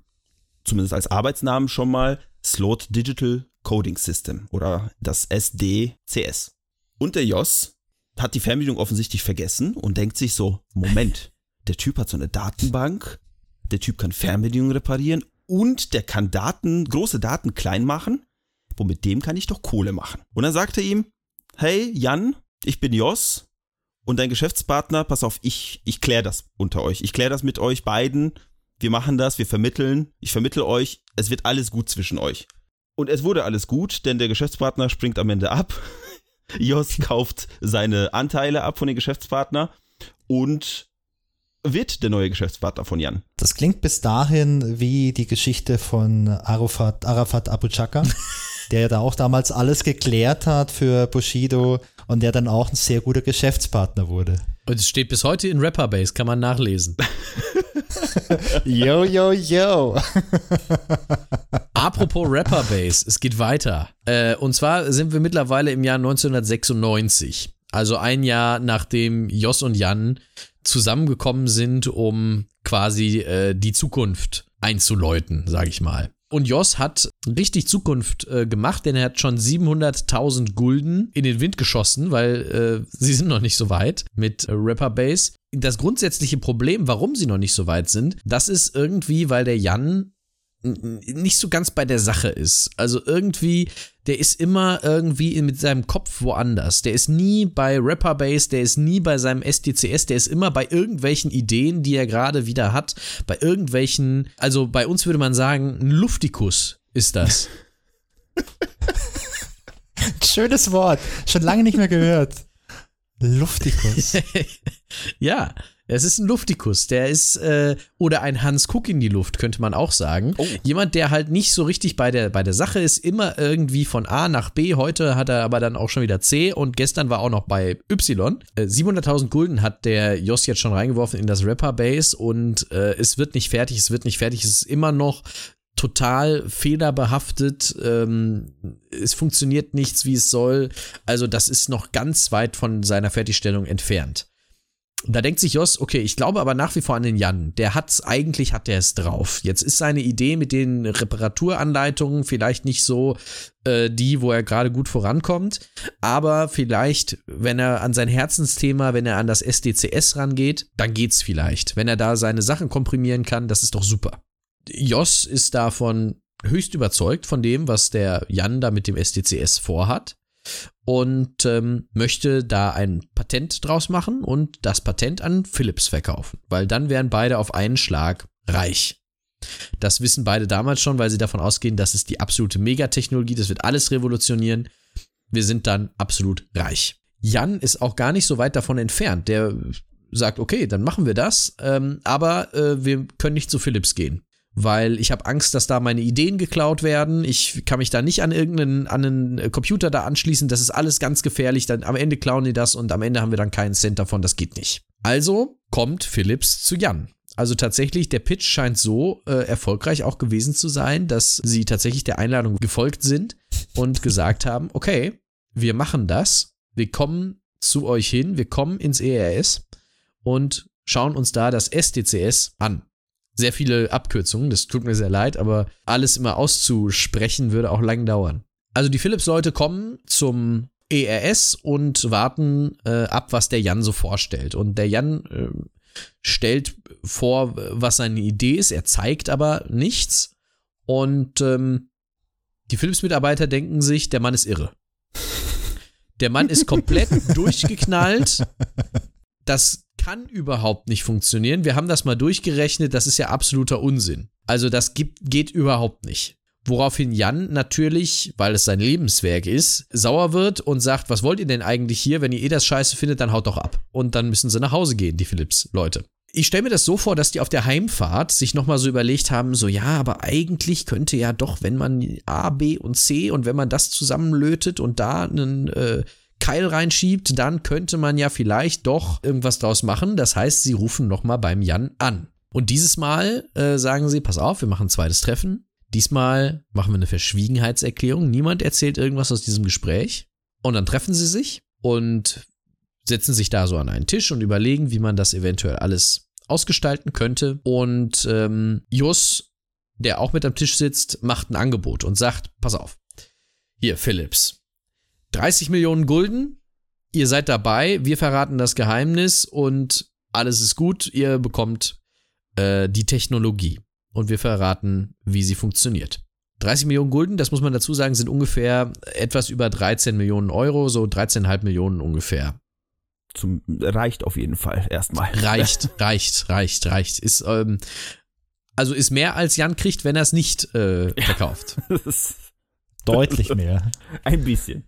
S2: zumindest als Arbeitsnamen schon mal, Slot Digital Coding System oder das SDCS. Und der Jos hat die Fernbedienung offensichtlich vergessen und denkt sich so, Moment, der Typ hat so eine Datenbank, der Typ kann Fernbedienungen reparieren und der kann Daten, große Daten klein machen, womit dem kann ich doch Kohle machen. Und dann sagt er ihm, hey Jan, ich bin Jos und dein Geschäftspartner, pass auf, ich, ich kläre das unter euch. Ich kläre das mit euch beiden. Wir machen das, wir vermitteln, ich vermittle euch, es wird alles gut zwischen euch. Und es wurde alles gut, denn der Geschäftspartner springt am Ende ab. Jos kauft seine Anteile ab von den Geschäftspartner und wird der neue Geschäftspartner von Jan.
S4: Das klingt bis dahin wie die Geschichte von Arafat, Arafat Abu Chaka, der ja da auch damals alles geklärt hat für Bushido und der dann auch ein sehr guter Geschäftspartner wurde.
S3: Und es steht bis heute in Rapperbase, kann man nachlesen.
S4: Yo, yo, yo.
S3: Apropos Rapperbase, es geht weiter. Äh, und zwar sind wir mittlerweile im Jahr 1996. Also ein Jahr nachdem Jos und Jan zusammengekommen sind, um quasi äh, die Zukunft einzuläuten, sage ich mal. Und Jos hat richtig Zukunft äh, gemacht, denn er hat schon 700.000 Gulden in den Wind geschossen, weil äh, sie sind noch nicht so weit mit äh, Rapper Base. Das grundsätzliche Problem, warum sie noch nicht so weit sind, das ist irgendwie, weil der Jan nicht so ganz bei der Sache ist. Also irgendwie, der ist immer irgendwie mit seinem Kopf woanders. Der ist nie bei Rapper Base, der ist nie bei seinem SDCS, der ist immer bei irgendwelchen Ideen, die er gerade wieder hat, bei irgendwelchen, also bei uns würde man sagen, ein Luftikus ist das.
S4: Schönes Wort, schon lange nicht mehr gehört. Luftikus.
S3: ja, es ist ein Luftikus, der ist, äh, oder ein Hans Kuck in die Luft, könnte man auch sagen. Oh. Jemand, der halt nicht so richtig bei der, bei der Sache ist, immer irgendwie von A nach B. Heute hat er aber dann auch schon wieder C und gestern war auch noch bei Y. Äh, 700.000 Gulden hat der Joss jetzt schon reingeworfen in das Rapper-Base und äh, es wird nicht fertig, es wird nicht fertig, es ist immer noch total fehlerbehaftet. Ähm, es funktioniert nichts, wie es soll. Also, das ist noch ganz weit von seiner Fertigstellung entfernt. Da denkt sich Jos, okay, ich glaube aber nach wie vor an den Jan. Der hat's, eigentlich hat der es drauf. Jetzt ist seine Idee mit den Reparaturanleitungen vielleicht nicht so äh, die, wo er gerade gut vorankommt. Aber vielleicht, wenn er an sein Herzensthema, wenn er an das SDCS rangeht, dann geht's vielleicht. Wenn er da seine Sachen komprimieren kann, das ist doch super. Jos ist davon höchst überzeugt von dem, was der Jan da mit dem SDCS vorhat und ähm, möchte da ein Patent draus machen und das Patent an Philips verkaufen, weil dann wären beide auf einen Schlag reich. Das wissen beide damals schon, weil sie davon ausgehen, das ist die absolute Megatechnologie, das wird alles revolutionieren. Wir sind dann absolut reich. Jan ist auch gar nicht so weit davon entfernt. Der sagt, okay, dann machen wir das, ähm, aber äh, wir können nicht zu Philips gehen weil ich habe Angst, dass da meine Ideen geklaut werden. Ich kann mich da nicht an irgendeinen an einen Computer da anschließen. Das ist alles ganz gefährlich. Dann am Ende klauen die das und am Ende haben wir dann keinen Cent davon. Das geht nicht. Also kommt Philips zu Jan. Also tatsächlich, der Pitch scheint so äh, erfolgreich auch gewesen zu sein, dass sie tatsächlich der Einladung gefolgt sind und gesagt haben, okay, wir machen das. Wir kommen zu euch hin, wir kommen ins ERS und schauen uns da das SDCS an sehr viele Abkürzungen, das tut mir sehr leid, aber alles immer auszusprechen würde auch lang dauern. Also die Philips-Leute kommen zum ERS und warten äh, ab, was der Jan so vorstellt. Und der Jan äh, stellt vor, was seine Idee ist, er zeigt aber nichts. Und ähm, die Philips-Mitarbeiter denken sich, der Mann ist irre. Der Mann ist komplett durchgeknallt. Das kann überhaupt nicht funktionieren. Wir haben das mal durchgerechnet, das ist ja absoluter Unsinn. Also das gibt, geht überhaupt nicht. Woraufhin Jan natürlich, weil es sein Lebenswerk ist, sauer wird und sagt, was wollt ihr denn eigentlich hier? Wenn ihr eh das scheiße findet, dann haut doch ab. Und dann müssen sie nach Hause gehen, die Philips-Leute. Ich stelle mir das so vor, dass die auf der Heimfahrt sich nochmal so überlegt haben, so ja, aber eigentlich könnte ja doch, wenn man A, B und C und wenn man das zusammenlötet und da einen äh, Keil reinschiebt, dann könnte man ja vielleicht doch irgendwas draus machen. Das heißt, sie rufen nochmal beim Jan an. Und dieses Mal äh, sagen sie, pass auf, wir machen ein zweites Treffen. Diesmal machen wir eine Verschwiegenheitserklärung. Niemand erzählt irgendwas aus diesem Gespräch. Und dann treffen sie sich und setzen sich da so an einen Tisch und überlegen, wie man das eventuell alles ausgestalten könnte. Und ähm, Jus, der auch mit am Tisch sitzt, macht ein Angebot und sagt, pass auf, hier, Philips, 30 Millionen Gulden, ihr seid dabei, wir verraten das Geheimnis und alles ist gut, ihr bekommt äh, die Technologie und wir verraten, wie sie funktioniert. 30 Millionen Gulden, das muss man dazu sagen, sind ungefähr etwas über 13 Millionen Euro, so 13,5 Millionen ungefähr.
S2: Zum, reicht auf jeden Fall erstmal.
S3: Reicht, reicht, reicht, reicht. Ist, ähm, also ist mehr als Jan kriegt, wenn er es nicht äh, verkauft. Ja,
S4: Deutlich mehr.
S2: Ein bisschen.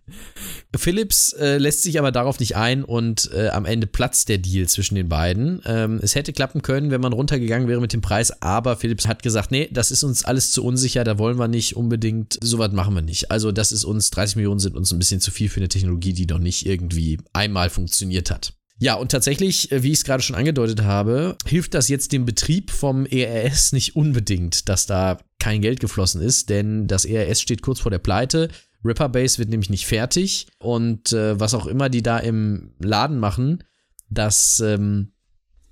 S3: Philips äh, lässt sich aber darauf nicht ein und äh, am Ende platzt der Deal zwischen den beiden. Ähm, es hätte klappen können, wenn man runtergegangen wäre mit dem Preis, aber Philips hat gesagt, nee, das ist uns alles zu unsicher, da wollen wir nicht unbedingt, sowas machen wir nicht. Also das ist uns, 30 Millionen sind uns ein bisschen zu viel für eine Technologie, die noch nicht irgendwie einmal funktioniert hat. Ja, und tatsächlich, äh, wie ich es gerade schon angedeutet habe, hilft das jetzt dem Betrieb vom ERS nicht unbedingt, dass da kein Geld geflossen ist, denn das ERS steht kurz vor der Pleite. Ripperbase wird nämlich nicht fertig und äh, was auch immer die da im Laden machen, das ähm,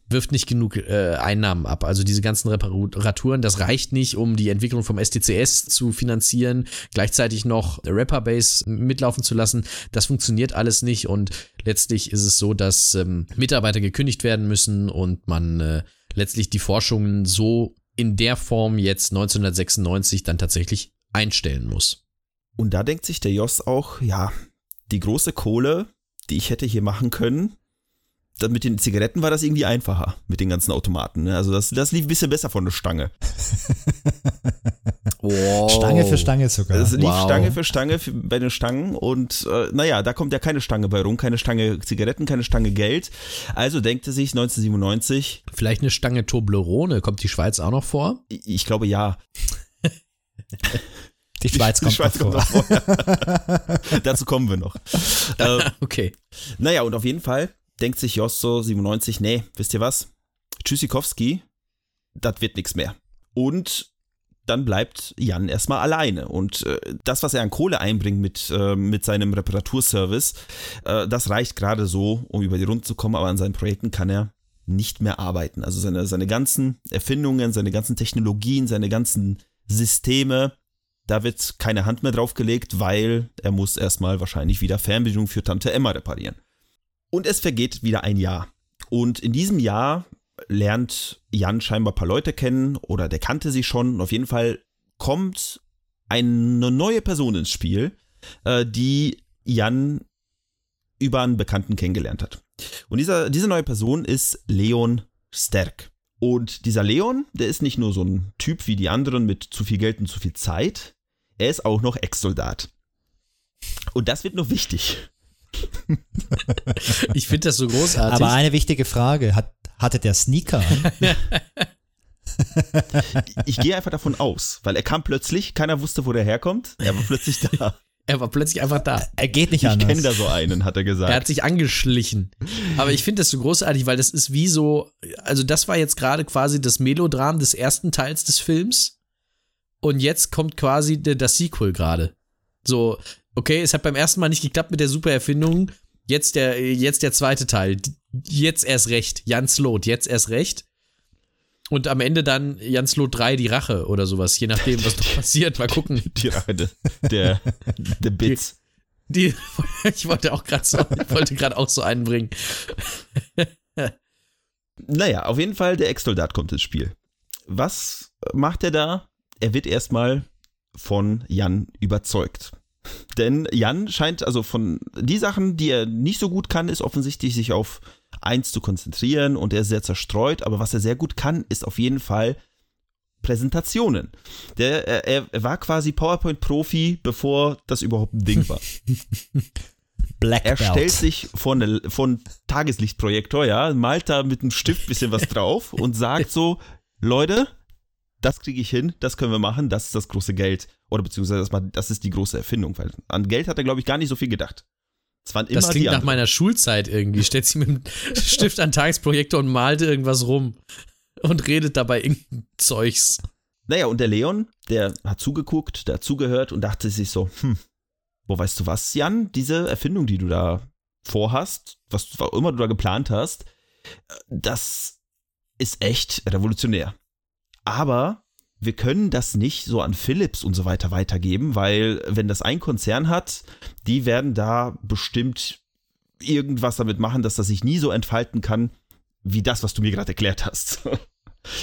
S3: wirft nicht genug äh, Einnahmen ab. Also diese ganzen Reparaturen, das reicht nicht, um die Entwicklung vom STCS zu finanzieren, gleichzeitig noch Rapperbase mitlaufen zu lassen. Das funktioniert alles nicht und letztlich ist es so, dass ähm, Mitarbeiter gekündigt werden müssen und man äh, letztlich die Forschungen so in der Form jetzt 1996 dann tatsächlich einstellen muss.
S2: Und da denkt sich der Joss auch, ja, die große Kohle, die ich hätte hier machen können, dann mit den Zigaretten war das irgendwie einfacher mit den ganzen Automaten. Ne? Also das, das lief ein bisschen besser von der Stange.
S3: Wow.
S4: Stange für Stange sogar.
S2: Es lief
S3: Wow.
S2: Stange für Stange für, bei den Stangen und äh, naja, da kommt ja keine Stange bei rum, keine Stange Zigaretten, keine Stange Geld. Also denkt er sich 1997,
S3: Vielleicht eine Stange Toblerone. Kommt die Schweiz auch noch vor?
S2: ich ich glaube ja,
S4: Die Schweiz
S2: die
S4: kommt
S2: Schweiz
S4: noch
S2: kommt
S4: vor.
S2: noch vor. Dazu kommen wir noch. äh,
S3: Okay.
S2: naja, und auf jeden Fall denkt sich Joss so 97, nee, wisst ihr was? Tschüssikowski, das wird nichts mehr. Und dann bleibt Jan erstmal alleine. Und äh, das, was er an Kohle einbringt mit, äh, mit seinem Reparaturservice, äh, das reicht gerade so, um über die Runde zu kommen, aber an seinen Projekten kann er nicht mehr arbeiten. Also seine, seine ganzen Erfindungen, seine ganzen Technologien, seine ganzen Systeme, da wird keine Hand mehr drauf gelegt, weil er muss erstmal wahrscheinlich wieder Fernbedienung für Tante Emma reparieren. Und es vergeht wieder ein Jahr. Und in diesem Jahr lernt Jan scheinbar ein paar Leute kennen oder der kannte sie schon. Und auf jeden Fall kommt eine neue Person ins Spiel, äh, die Jan über einen Bekannten kennengelernt hat. Und dieser, diese neue Person ist Leon Sterk. Und dieser Leon, der ist nicht nur so ein Typ wie die anderen mit zu viel Geld und zu viel Zeit, er ist auch noch Ex-Soldat. Und das wird noch wichtig.
S3: Ich finde das so großartig.
S4: Aber eine wichtige Frage, hat, hatte der Sneaker an?
S2: Ich gehe einfach davon aus, weil er kam plötzlich, keiner wusste, wo der herkommt. Er war plötzlich da.
S3: er war plötzlich einfach da.
S4: Er geht nicht
S2: Ich
S4: anders.
S2: kenne da so einen, hat er
S3: Er
S2: gesagt.
S3: hat sich angeschlichen. Aber ich finde das so großartig, weil das ist wie so, also das war jetzt gerade quasi das Melodram des ersten Teils des Films. Und jetzt kommt quasi das Sequel gerade. So, okay, es hat beim ersten Mal nicht geklappt mit der Supererfindung. Jetzt der, jetzt der zweite Teil. Jetzt erst recht. Jans Lot, jetzt erst recht. Und am Ende dann Jans Lot 3, die Rache oder sowas, je nachdem, was noch passiert. Mal gucken.
S2: Die Rache de- der, der Bits.
S3: Die, ich wollte auch gerade so, ich wollte gerade auch so einbringen.
S2: Naja, auf jeden Fall, der Ex-Soldat kommt ins Spiel. Was macht er da? Er wird erstmal von Jan überzeugt. Denn Jan scheint also von die Sachen, die er nicht so gut kann, ist offensichtlich sich auf eins zu konzentrieren und er ist sehr zerstreut. Aber was er sehr gut kann, ist auf jeden Fall Präsentationen. Der, er, er war quasi PowerPoint-Profi, bevor das überhaupt ein Ding war.
S4: Black
S2: Er
S4: Belt.
S2: stellt sich vor eine, von Tageslichtprojektor, ja, malt da mit einem Stift bisschen was drauf und sagt so, Leute, das kriege ich hin, das können wir machen, das ist das große Geld. Oder beziehungsweise das, das ist die große Erfindung, weil an Geld hat er, glaube ich, gar nicht so viel gedacht. Es waren immer
S3: Das klingt
S2: die
S3: nach meiner Schulzeit irgendwie. Stellt sich mit dem Stift an Tagesprojektor und malt irgendwas rum und redet dabei irgendein Zeugs.
S2: Naja, und der Leon, der hat zugeguckt, der hat zugehört und dachte sich so, hm, wo weißt du was, Jan, diese Erfindung, die du da vorhast, was auch immer du da geplant hast, äh, das ist echt revolutionär. Aber wir können das nicht so an Philips und so weiter weitergeben, weil wenn das ein Konzern hat, die werden da bestimmt irgendwas damit machen, dass das sich nie so entfalten kann, wie das, was du mir gerade erklärt hast.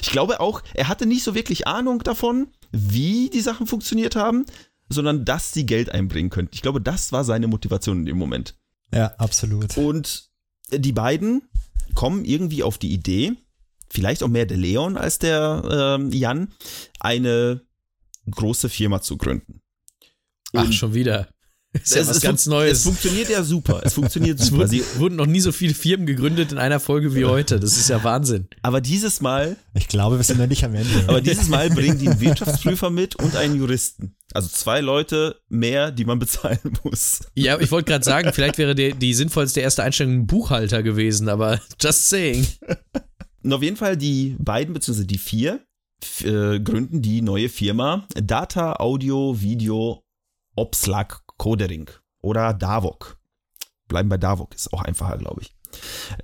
S2: Ich glaube auch, er hatte nicht so wirklich Ahnung davon, wie die Sachen funktioniert haben, sondern dass sie Geld einbringen könnten. Ich glaube, das war seine Motivation in dem Moment.
S4: Ja, absolut.
S2: Und die beiden kommen irgendwie auf die Idee, vielleicht auch mehr der Leon als der ähm, Jan, eine große Firma zu gründen.
S3: Ach,
S2: Und
S3: schon wieder. Ist ja
S2: es-
S3: was
S2: es
S3: ganz Neues.
S2: Es funktioniert ja super. Es funktioniert
S3: Es
S2: super.
S3: wurden,
S2: Sie,
S3: wurden noch nie so viele Firmen gegründet in einer Folge wie heute. Das ist ja Wahnsinn.
S2: aber dieses Mal
S4: Ich glaube, wir sind noch nicht am Ende.
S2: Aber dieses Mal bringen die einen Wirtschaftsprüfer mit und einen Juristen. Also zwei Leute mehr, die man bezahlen muss.
S3: Ja, ich wollte gerade sagen, vielleicht wäre der, die sinnvollste erste Einstellung ein Buchhalter gewesen, aber just saying.
S2: Und auf jeden Fall die beiden beziehungsweise die vier äh, gründen die neue Firma Data Audio Video Obslag Codering oder DAVOC. Bleiben bei DAVOC, ist auch einfacher, glaube ich.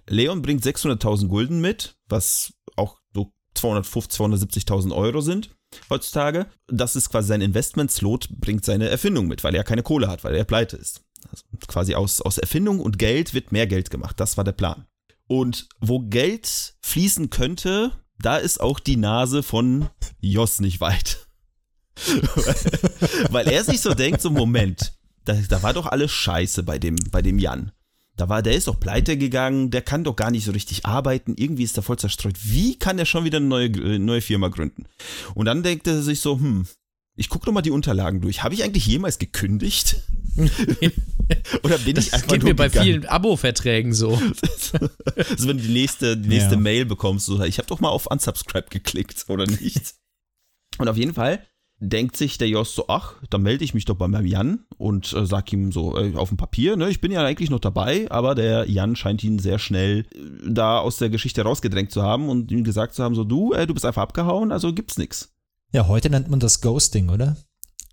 S2: Leon bringt 600.000 Gulden mit, was auch so 250, 270.000 Euro sind heutzutage. Das ist quasi sein Investment. Slot bringt seine Erfindung mit, weil er keine Kohle hat, weil er pleite ist. Also quasi aus, aus Erfindung und Geld wird mehr Geld gemacht. Das war der Plan. Und wo Geld fließen könnte, da ist auch die Nase von Jos nicht weit. Weil er sich so denkt, so Moment, da, da war doch alles scheiße bei dem, bei dem Jan. Da war, der ist doch pleite gegangen, der kann doch gar nicht so richtig arbeiten, irgendwie ist er voll zerstreut. Wie kann er schon wieder eine neue, äh, neue Firma gründen? Und dann denkt er sich so, hm, ich gucke noch mal die Unterlagen durch. Habe ich eigentlich jemals gekündigt? Oder bin
S3: das
S2: ich einfach
S3: geht
S2: nur
S3: mir bei
S2: gegangen?
S3: vielen Abo-Verträgen so.
S2: Also wenn du die nächste, die nächste
S4: Ja.
S2: Mail bekommst, so, ich habe doch mal auf Unsubscribe geklickt, oder nicht? Und auf jeden Fall denkt sich der Jos so, ach, dann melde ich mich doch bei meinem Jan und äh, sag ihm so äh, auf dem Papier, ne, ich bin ja eigentlich noch dabei, aber der Jan scheint ihn sehr schnell äh, da aus der Geschichte rausgedrängt zu haben und ihm gesagt zu haben, so du, äh, du bist einfach abgehauen, also gibt's nix.
S4: Ja, heute nennt man das Ghosting, oder?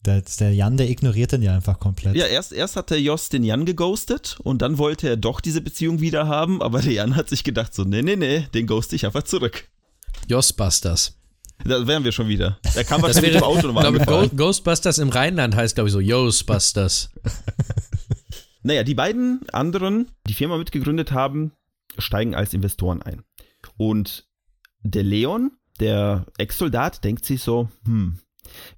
S4: Der, der Jan, der ignoriert den ja einfach komplett.
S2: Ja, erst, erst hat der Jos den Jan geghostet und dann wollte er doch diese Beziehung wieder haben, aber der Jan hat sich gedacht so, nee, nee, nee, den ghost ich einfach zurück.
S3: Ghostbusters.
S2: Da wären wir schon wieder. Da kam
S3: Das wäre,
S2: im Auto nochmal angefahren.
S3: Go Ghostbusters im Rheinland heißt, glaube ich, so Ghostbusters.
S2: Naja, die beiden anderen, die Firma mitgegründet haben, steigen als Investoren ein. Und der Leon, der Ex-Soldat, denkt sich so, hm,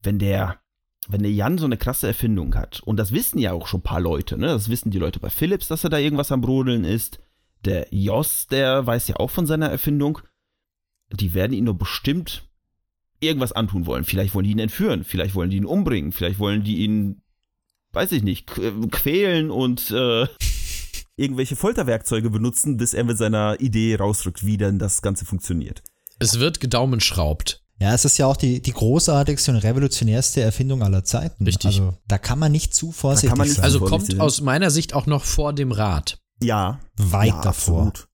S2: wenn der, wenn der Jan so eine krasse Erfindung hat, und das wissen ja auch schon ein paar Leute, ne? Das wissen die Leute bei Philips, dass er da irgendwas am Brodeln ist. Der Jos, der weiß ja auch von seiner Erfindung. Die werden ihn nur bestimmt irgendwas antun wollen. Vielleicht wollen die ihn entführen, vielleicht wollen die ihn umbringen, vielleicht wollen die ihn weiß ich nicht, qu- quälen und äh, irgendwelche Folterwerkzeuge benutzen, bis er mit seiner Idee rausrückt, wie denn das Ganze funktioniert.
S3: Es wird gedaumenschraubt.
S4: Ja, es ist ja auch die, die großartigste und revolutionärste Erfindung aller Zeiten.
S3: Richtig.
S4: Also da kann man nicht zu vorsichtig
S2: kann man nicht-
S4: sein.
S3: Also kommt aus meiner Sicht auch noch vor dem Rad.
S2: Ja,
S4: Weit
S2: ja,
S4: davor.
S2: absolut.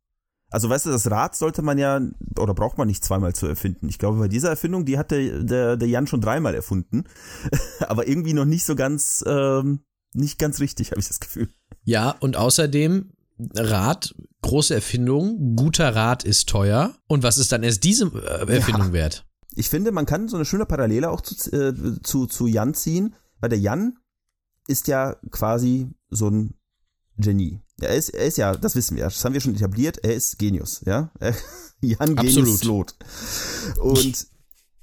S2: Also weißt du, das Rad sollte man ja, oder braucht man nicht zweimal zu erfinden. Ich glaube, bei dieser Erfindung, die hat der, der, der Jan schon dreimal erfunden. Aber irgendwie noch nicht so ganz, ähm, nicht ganz richtig, habe ich das Gefühl.
S3: Ja, und außerdem Rad, große Erfindung, guter Rad ist teuer. Und was ist dann erst diese äh, Erfindung
S2: Ja.
S3: wert?
S2: Ich finde, man kann so eine schöne Parallele auch zu, äh, zu, zu Jan ziehen, weil der Jan ist ja quasi so ein Genie. Er ist, er ist ja, das wissen wir, das haben wir schon etabliert, er ist Genius, ja. Jan Genius. Lot. Und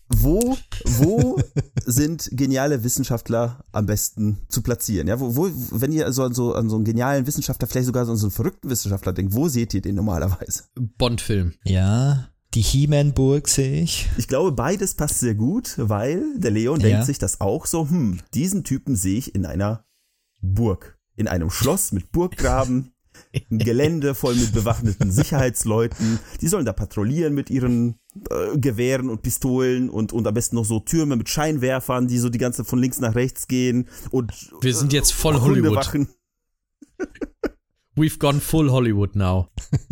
S2: wo, wo sind geniale Wissenschaftler am besten zu platzieren? Ja, wo, wo, wenn ihr also an so, an so einen genialen Wissenschaftler, vielleicht sogar an so einen verrückten Wissenschaftler denkt, wo seht ihr den normalerweise?
S3: Bond-Film.
S4: Ja, die He-Man-Burg sehe ich.
S2: Ich glaube, beides passt sehr gut, weil der Leon
S4: Ja.
S2: denkt sich das auch so, hm, diesen Typen sehe ich in einer Burg. In einem Schloss mit Burggraben, ein Gelände voll mit bewaffneten Sicherheitsleuten. Die sollen da patrouillieren mit ihren äh, Gewehren und Pistolen und, und am besten noch so Türme mit Scheinwerfern, die so die ganze von links nach rechts gehen und
S3: Wir sind jetzt voll
S2: äh,
S3: Hollywood. We've gone full Hollywood now.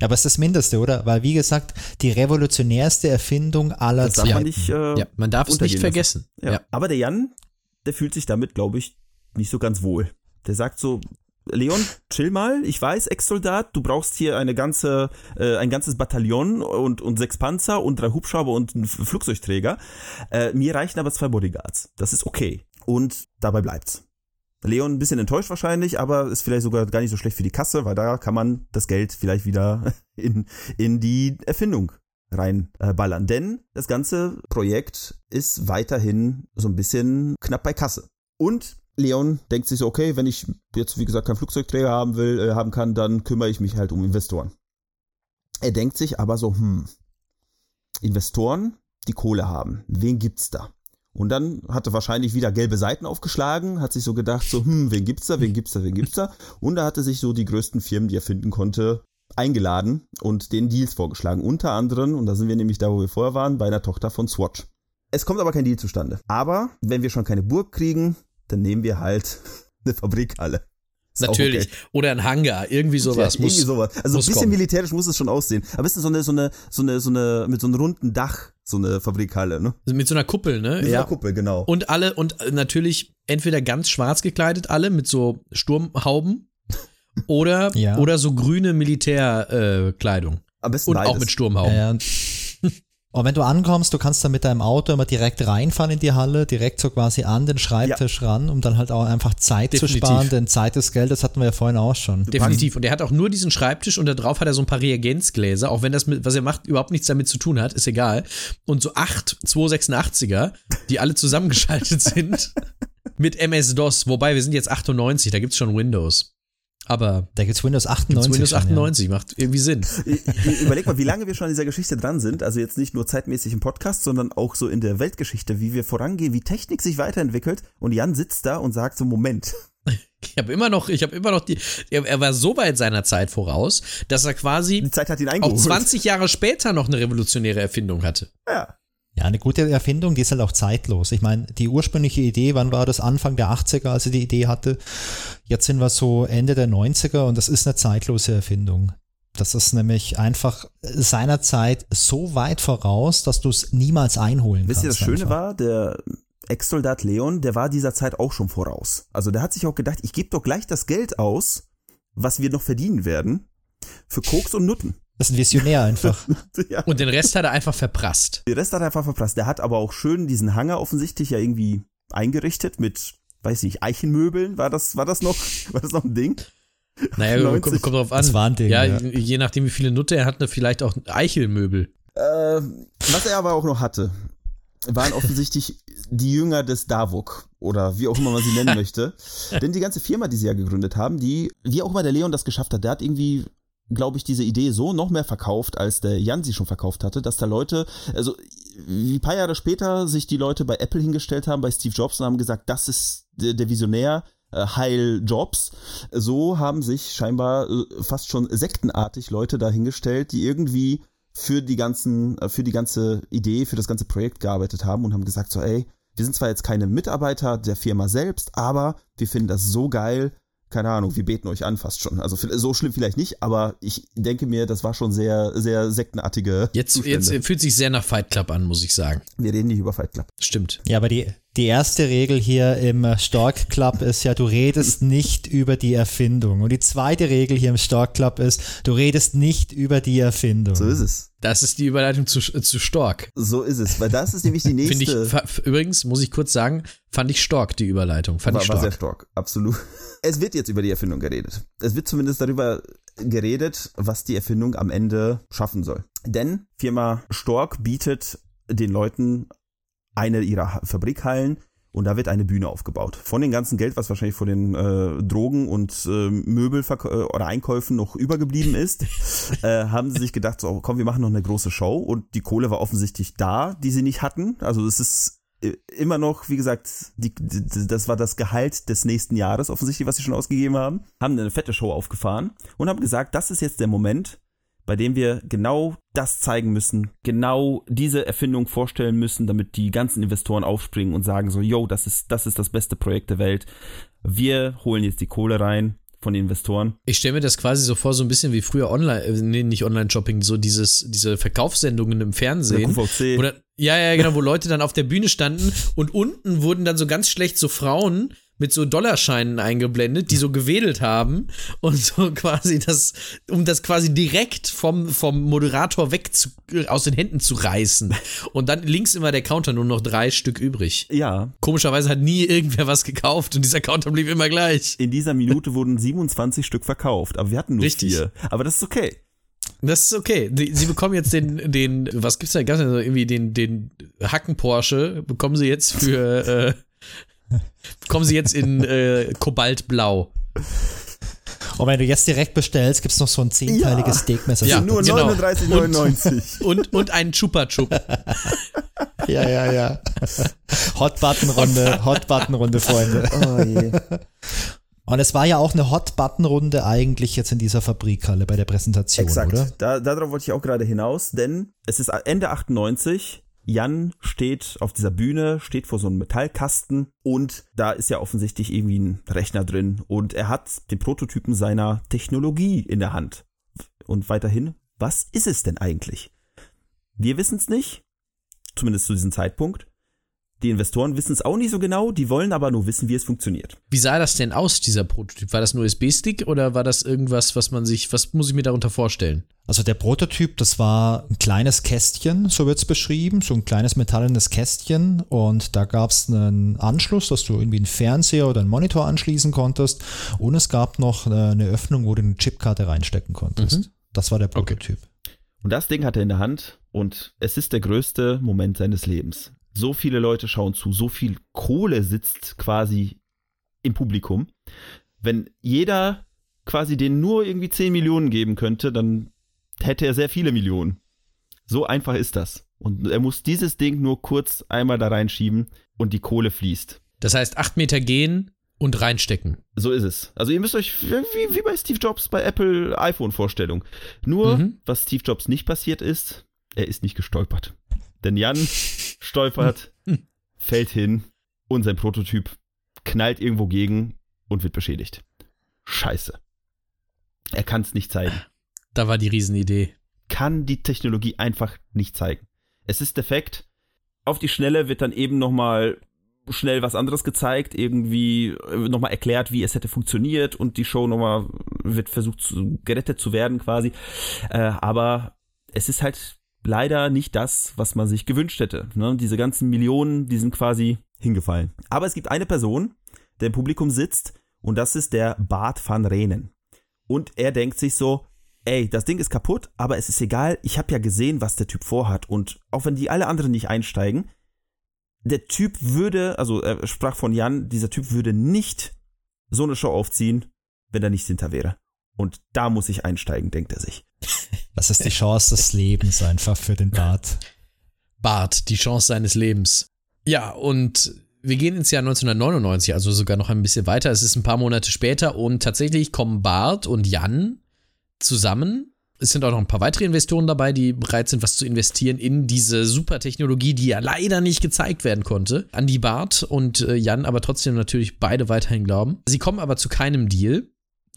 S4: Ja, aber es ist das Mindeste, oder? Weil, wie gesagt, die revolutionärste Erfindung aller
S2: Das
S4: Zeiten.
S2: man nicht, äh,
S3: Ja, man darf es nicht vergessen.
S2: Ja.
S3: Ja.
S2: Aber der Jan, der fühlt sich damit, glaube ich, nicht so ganz wohl. Der sagt so, Leon, chill mal, ich weiß, Ex-Soldat, du brauchst hier eine ganze, äh, ein ganzes Bataillon und, und sechs Panzer und drei Hubschrauber und einen Flugzeugträger. Äh, mir reichen aber zwei Bodyguards. Das ist okay. Und dabei bleibt's. Leon ein bisschen enttäuscht wahrscheinlich, aber ist vielleicht sogar gar nicht so schlecht für die Kasse, weil da kann man das Geld vielleicht wieder in, in die Erfindung reinballern. Äh. Denn das ganze Projekt ist weiterhin so ein bisschen knapp bei Kasse. Und Leon denkt sich so, okay, wenn ich jetzt, wie gesagt, keinen Flugzeugträger haben will, äh, haben kann, dann kümmere ich mich halt um Investoren. Er denkt sich aber so, hm, Investoren, die Kohle haben, wen gibt's da? Und dann hat er wahrscheinlich wieder gelbe Seiten aufgeschlagen, hat sich so gedacht, so, hm, wen gibt's da, wen gibt's da, wen gibt's da? Und da hatte sich so die größten Firmen, die er finden konnte, eingeladen und den Deals vorgeschlagen. Unter anderem, und da sind wir nämlich da, wo wir vorher waren, bei einer Tochter von Swatch. Es kommt aber kein Deal zustande. Aber wenn wir schon keine Burg kriegen, dann nehmen wir halt eine Fabrikhalle. Ist
S3: Natürlich.
S2: okay.
S3: Oder ein Hangar, irgendwie sowas.
S2: Ja,
S3: muss,
S2: irgendwie sowas. Also ein bisschen
S3: kommen.
S2: militärisch muss es schon aussehen. Aber ist so eine, so eine, so eine, so eine, mit so einem runden Dach, so eine Fabrikhalle, ne?
S3: Mit so einer Kuppel, ne?
S2: Mit so einer Kuppel, genau.
S3: Und alle, und natürlich entweder ganz schwarz gekleidet, alle mit so Sturmhauben oder,
S4: Ja.
S3: oder so grüne Militärkleidung. Äh.
S2: Am besten
S3: und
S2: beides.
S3: auch mit Sturmhauben.
S4: Ja, ja. Und wenn du ankommst, du kannst dann mit deinem Auto immer direkt reinfahren in die Halle, direkt so quasi an den Schreibtisch ran, um dann halt auch einfach Zeit
S3: Definitiv.
S4: zu sparen, denn Zeit ist Geld, das hatten wir ja vorhin auch schon.
S3: Definitiv. Und er hat auch nur diesen Schreibtisch und da drauf hat er so ein paar Reagenzgläser, auch wenn das, mit, was er macht, überhaupt nichts damit zu tun hat, ist egal. Und so acht 286er, die alle zusammengeschaltet sind mit MS-DOS. Wobei, wir sind jetzt 98, da gibt's schon Windows. Aber
S4: Da gibt's Windows
S3: gibt's
S4: 98.
S3: Windows
S4: schon,
S3: 98, macht irgendwie Sinn.
S2: Überleg mal, wie lange wir schon an dieser Geschichte dran sind. Also jetzt nicht nur zeitmäßig im Podcast, sondern auch so in der Weltgeschichte, wie wir vorangehen, wie Technik sich weiterentwickelt. Und Jan sitzt da und sagt so, Moment,
S3: Ich habe immer noch, ich habe immer noch die, er, er war so weit seiner Zeit voraus, dass er quasi
S2: die Zeit hat ihn
S3: auch
S2: eingeholt.
S3: 20 Jahre später noch eine revolutionäre Erfindung hatte.
S2: Ja.
S4: Ja, eine gute Erfindung, die ist halt auch zeitlos. Ich meine, die ursprüngliche Idee, wann war das? Anfang der 80er, als er die Idee hatte. Jetzt sind wir so Ende der 90er und das ist eine zeitlose Erfindung. Das ist nämlich einfach seiner Zeit so weit voraus, dass du es niemals einholen
S2: Wisst ihr,
S4: kannst.
S2: das Schöne
S4: einfach.
S2: war, der Ex-Soldat Leon, der war dieser Zeit auch schon voraus. Also der hat sich auch gedacht, ich gebe doch gleich das Geld aus, was wir noch verdienen werden, für Koks und Nutten.
S4: Das ist ein Visionär einfach.
S2: ja.
S3: Und den Rest hat er einfach verprasst.
S2: Den Rest hat er einfach verprasst. Der hat aber auch schön diesen Hangar offensichtlich ja irgendwie eingerichtet mit, weiß nicht, Eichenmöbeln. War das, war das noch, war das noch ein Ding?
S3: Naja,
S2: 90.
S3: kommt, kommt drauf an.
S4: Das war ein Ding,
S3: ja,
S4: ja.
S3: je nachdem, wie viele Nutte er hat, ne, vielleicht auch Eichelmöbel.
S2: Äh, was er aber auch noch hatte, waren offensichtlich die Jünger des Davok oder wie auch immer man sie nennen möchte. Denn die ganze Firma, die sie ja gegründet haben, die, wie auch immer der Leon das geschafft hat, der hat irgendwie glaube ich, diese Idee so noch mehr verkauft, als der Jan sie schon verkauft hatte, dass da Leute, also wie ein paar Jahre später sich die Leute bei Apple hingestellt haben, bei Steve Jobs und haben gesagt, das ist der, Visionär, äh, Heil Jobs. So haben sich scheinbar äh, fast schon sektenartig Leute dahingestellt, die irgendwie für die ganzen, äh, für die ganze Idee, für das ganze Projekt gearbeitet haben und haben gesagt so, ey, wir sind zwar jetzt keine Mitarbeiter der Firma selbst, aber wir finden das so geil, keine Ahnung, wir beten euch an fast schon. Also so schlimm vielleicht nicht, aber ich denke mir, das war schon sehr, sehr sektenartige
S3: Jetzt,
S2: Zustände.
S3: jetzt fühlt sich sehr nach Fight Club an, muss ich sagen.
S2: Wir reden nicht über Fight Club.
S3: Stimmt.
S4: Ja, aber die, die erste Regel hier im Stork Club ist ja, du redest nicht über die Erfindung. Und die zweite Regel hier im Stork Club ist, du redest nicht über die Erfindung.
S2: So ist es.
S3: Das ist die Überleitung zu, äh, zu Stork.
S2: So ist es, weil das ist nämlich die
S3: ich,
S2: nächste.
S3: fa- übrigens, muss ich kurz sagen, fand ich stark, die Überleitung. Fand
S2: war,
S3: ich
S2: war sehr
S3: stark.
S2: stark, absolut. Es wird jetzt über die Erfindung geredet. Es wird zumindest darüber geredet, was die Erfindung am Ende schaffen soll. Denn Firma Stork bietet den Leuten eine ihrer Ha- Fabrikhallen und da wird eine Bühne aufgebaut. Von dem ganzen Geld, was wahrscheinlich von den äh, Drogen und äh, Möbel oder Einkäufen noch übergeblieben ist, äh, haben sie sich gedacht, so komm, wir machen noch eine große Show und die Kohle war offensichtlich da, die sie nicht hatten. Also es ist äh, immer noch, wie gesagt, die, das war das Gehalt des nächsten Jahres offensichtlich, was sie schon ausgegeben haben. Haben eine fette Show aufgefahren und haben gesagt, das ist jetzt der Moment, bei dem wir genau das zeigen müssen, genau diese Erfindung vorstellen müssen, damit die ganzen Investoren aufspringen und sagen so, yo, das ist, das ist das beste Projekt der Welt. Wir holen jetzt die Kohle rein von den Investoren.
S3: Ich stelle mir das quasi so vor, so ein bisschen wie früher online, äh, nee, nicht Online-Shopping, so dieses, diese Verkaufssendungen im Fernsehen. Oder, ja, ja, genau, wo Leute dann auf der Bühne standen und unten wurden dann so ganz schlecht so Frauen mit so Dollarscheinen eingeblendet, die so gewedelt haben und so quasi das, um das quasi direkt vom, vom Moderator weg zu, aus den Händen zu reißen. Und dann links immer der Counter nur noch drei Stück übrig.
S2: Ja,
S3: Komischerweise hat nie irgendwer was gekauft und dieser Counter blieb immer gleich.
S2: in dieser Minute wurden 27 Stück verkauft, aber wir hatten nur
S3: Richtig.
S2: vier. Aber das ist okay.
S3: Das ist okay. Die, sie bekommen jetzt den, den, was gibt's da? Gab's da irgendwie den, den Hacken Porsche bekommen sie jetzt für, äh, bekommen sie jetzt in äh, Kobaltblau.
S4: Und wenn du jetzt direkt bestellst, gibt's noch so ein zehnteiliges
S2: Ja.
S4: Steakmesser.
S3: Ja,
S2: Nur
S3: genau.
S2: 39,99.
S3: Und, und einen Chupa Chup.
S4: ja, ja, ja. Hot Button Runde, Hot Button Runde, Freunde.
S2: oh je.
S4: Und es war ja auch eine Hot Button Runde eigentlich jetzt in dieser Fabrikhalle bei der Präsentation,
S2: Exakt.
S4: oder?
S2: Da, darauf wollte ich auch gerade hinaus, denn es ist Ende 98. Jan steht auf dieser Bühne, steht vor so einem Metallkasten und da ist ja offensichtlich irgendwie ein Rechner drin und er hat den Prototypen seiner Technologie in der Hand. Und weiterhin, was ist es denn eigentlich? Wir wissen es nicht, zumindest zu diesem Zeitpunkt. Die Investoren wissen es auch nicht so genau, die wollen aber nur wissen, wie es funktioniert.
S3: Wie sah das denn aus, dieser Prototyp? War das ein USB-Stick oder war das irgendwas, was man sich, was muss ich mir darunter vorstellen?
S4: Also der Prototyp, das war ein kleines Kästchen, so wird es beschrieben, so ein kleines metallenes Kästchen und da gab es einen Anschluss, dass du irgendwie einen Fernseher oder einen Monitor anschließen konntest und es gab noch eine Öffnung, wo du eine Chipkarte reinstecken konntest.
S3: Mhm.
S4: Das war der Prototyp.
S2: Und das Ding hat er in der Hand und es ist der größte Moment seines Lebens. So viele Leute schauen zu, so viel Kohle sitzt quasi im Publikum. Wenn jeder quasi den nur irgendwie 10 Millionen geben könnte, dann hätte er sehr viele Millionen. So einfach ist das. Und er muss dieses Ding nur kurz einmal da reinschieben und die Kohle fließt.
S3: Das heißt, acht Meter gehen und reinstecken.
S2: So ist es. Also ihr müsst euch wie, wie bei Steve Jobs bei Apple iPhone-Vorstellung. Nur,
S3: Mhm.
S2: was Steve Jobs nicht passiert ist, er ist nicht gestolpert. Denn Jan stolpert, fällt hin und sein Prototyp knallt irgendwo gegen und wird beschädigt. Scheiße. Er kann es nicht zeigen.
S3: Da war die Riesenidee.
S2: Kann die Technologie einfach nicht zeigen. Es ist defekt. Auf die Schnelle wird dann eben nochmal schnell was anderes gezeigt, irgendwie nochmal erklärt, wie es hätte funktioniert und die Show nochmal wird versucht zu, gerettet zu werden quasi. Äh, aber es ist halt leider nicht das, was man sich gewünscht hätte. Ne? Diese ganzen Millionen, die sind quasi hingefallen. Aber es gibt eine Person, der im Publikum sitzt und das ist der Bart van Renen. Und er denkt sich so, ey, das Ding ist kaputt, aber es ist egal, ich habe ja gesehen, was der Typ vorhat und auch wenn die alle anderen nicht einsteigen, der Typ würde, also er sprach von Jan, dieser Typ würde nicht so eine Show aufziehen, wenn er nicht hinter wäre. Und da muss ich einsteigen, denkt er sich.
S4: Das ist die Chance des Lebens einfach für den Bart.
S3: Bart, die Chance seines Lebens. Ja, und wir gehen ins Jahr 1999, also sogar noch ein bisschen weiter. Es ist ein paar Monate später und tatsächlich kommen Bart und Jan zusammen. Es sind auch noch ein paar weitere Investoren dabei, die bereit sind, was zu investieren in diese Supertechnologie, die ja leider nicht gezeigt werden konnte. An die Bart und äh, Jan aber trotzdem natürlich beide weiterhin glauben. Sie kommen aber zu keinem Deal.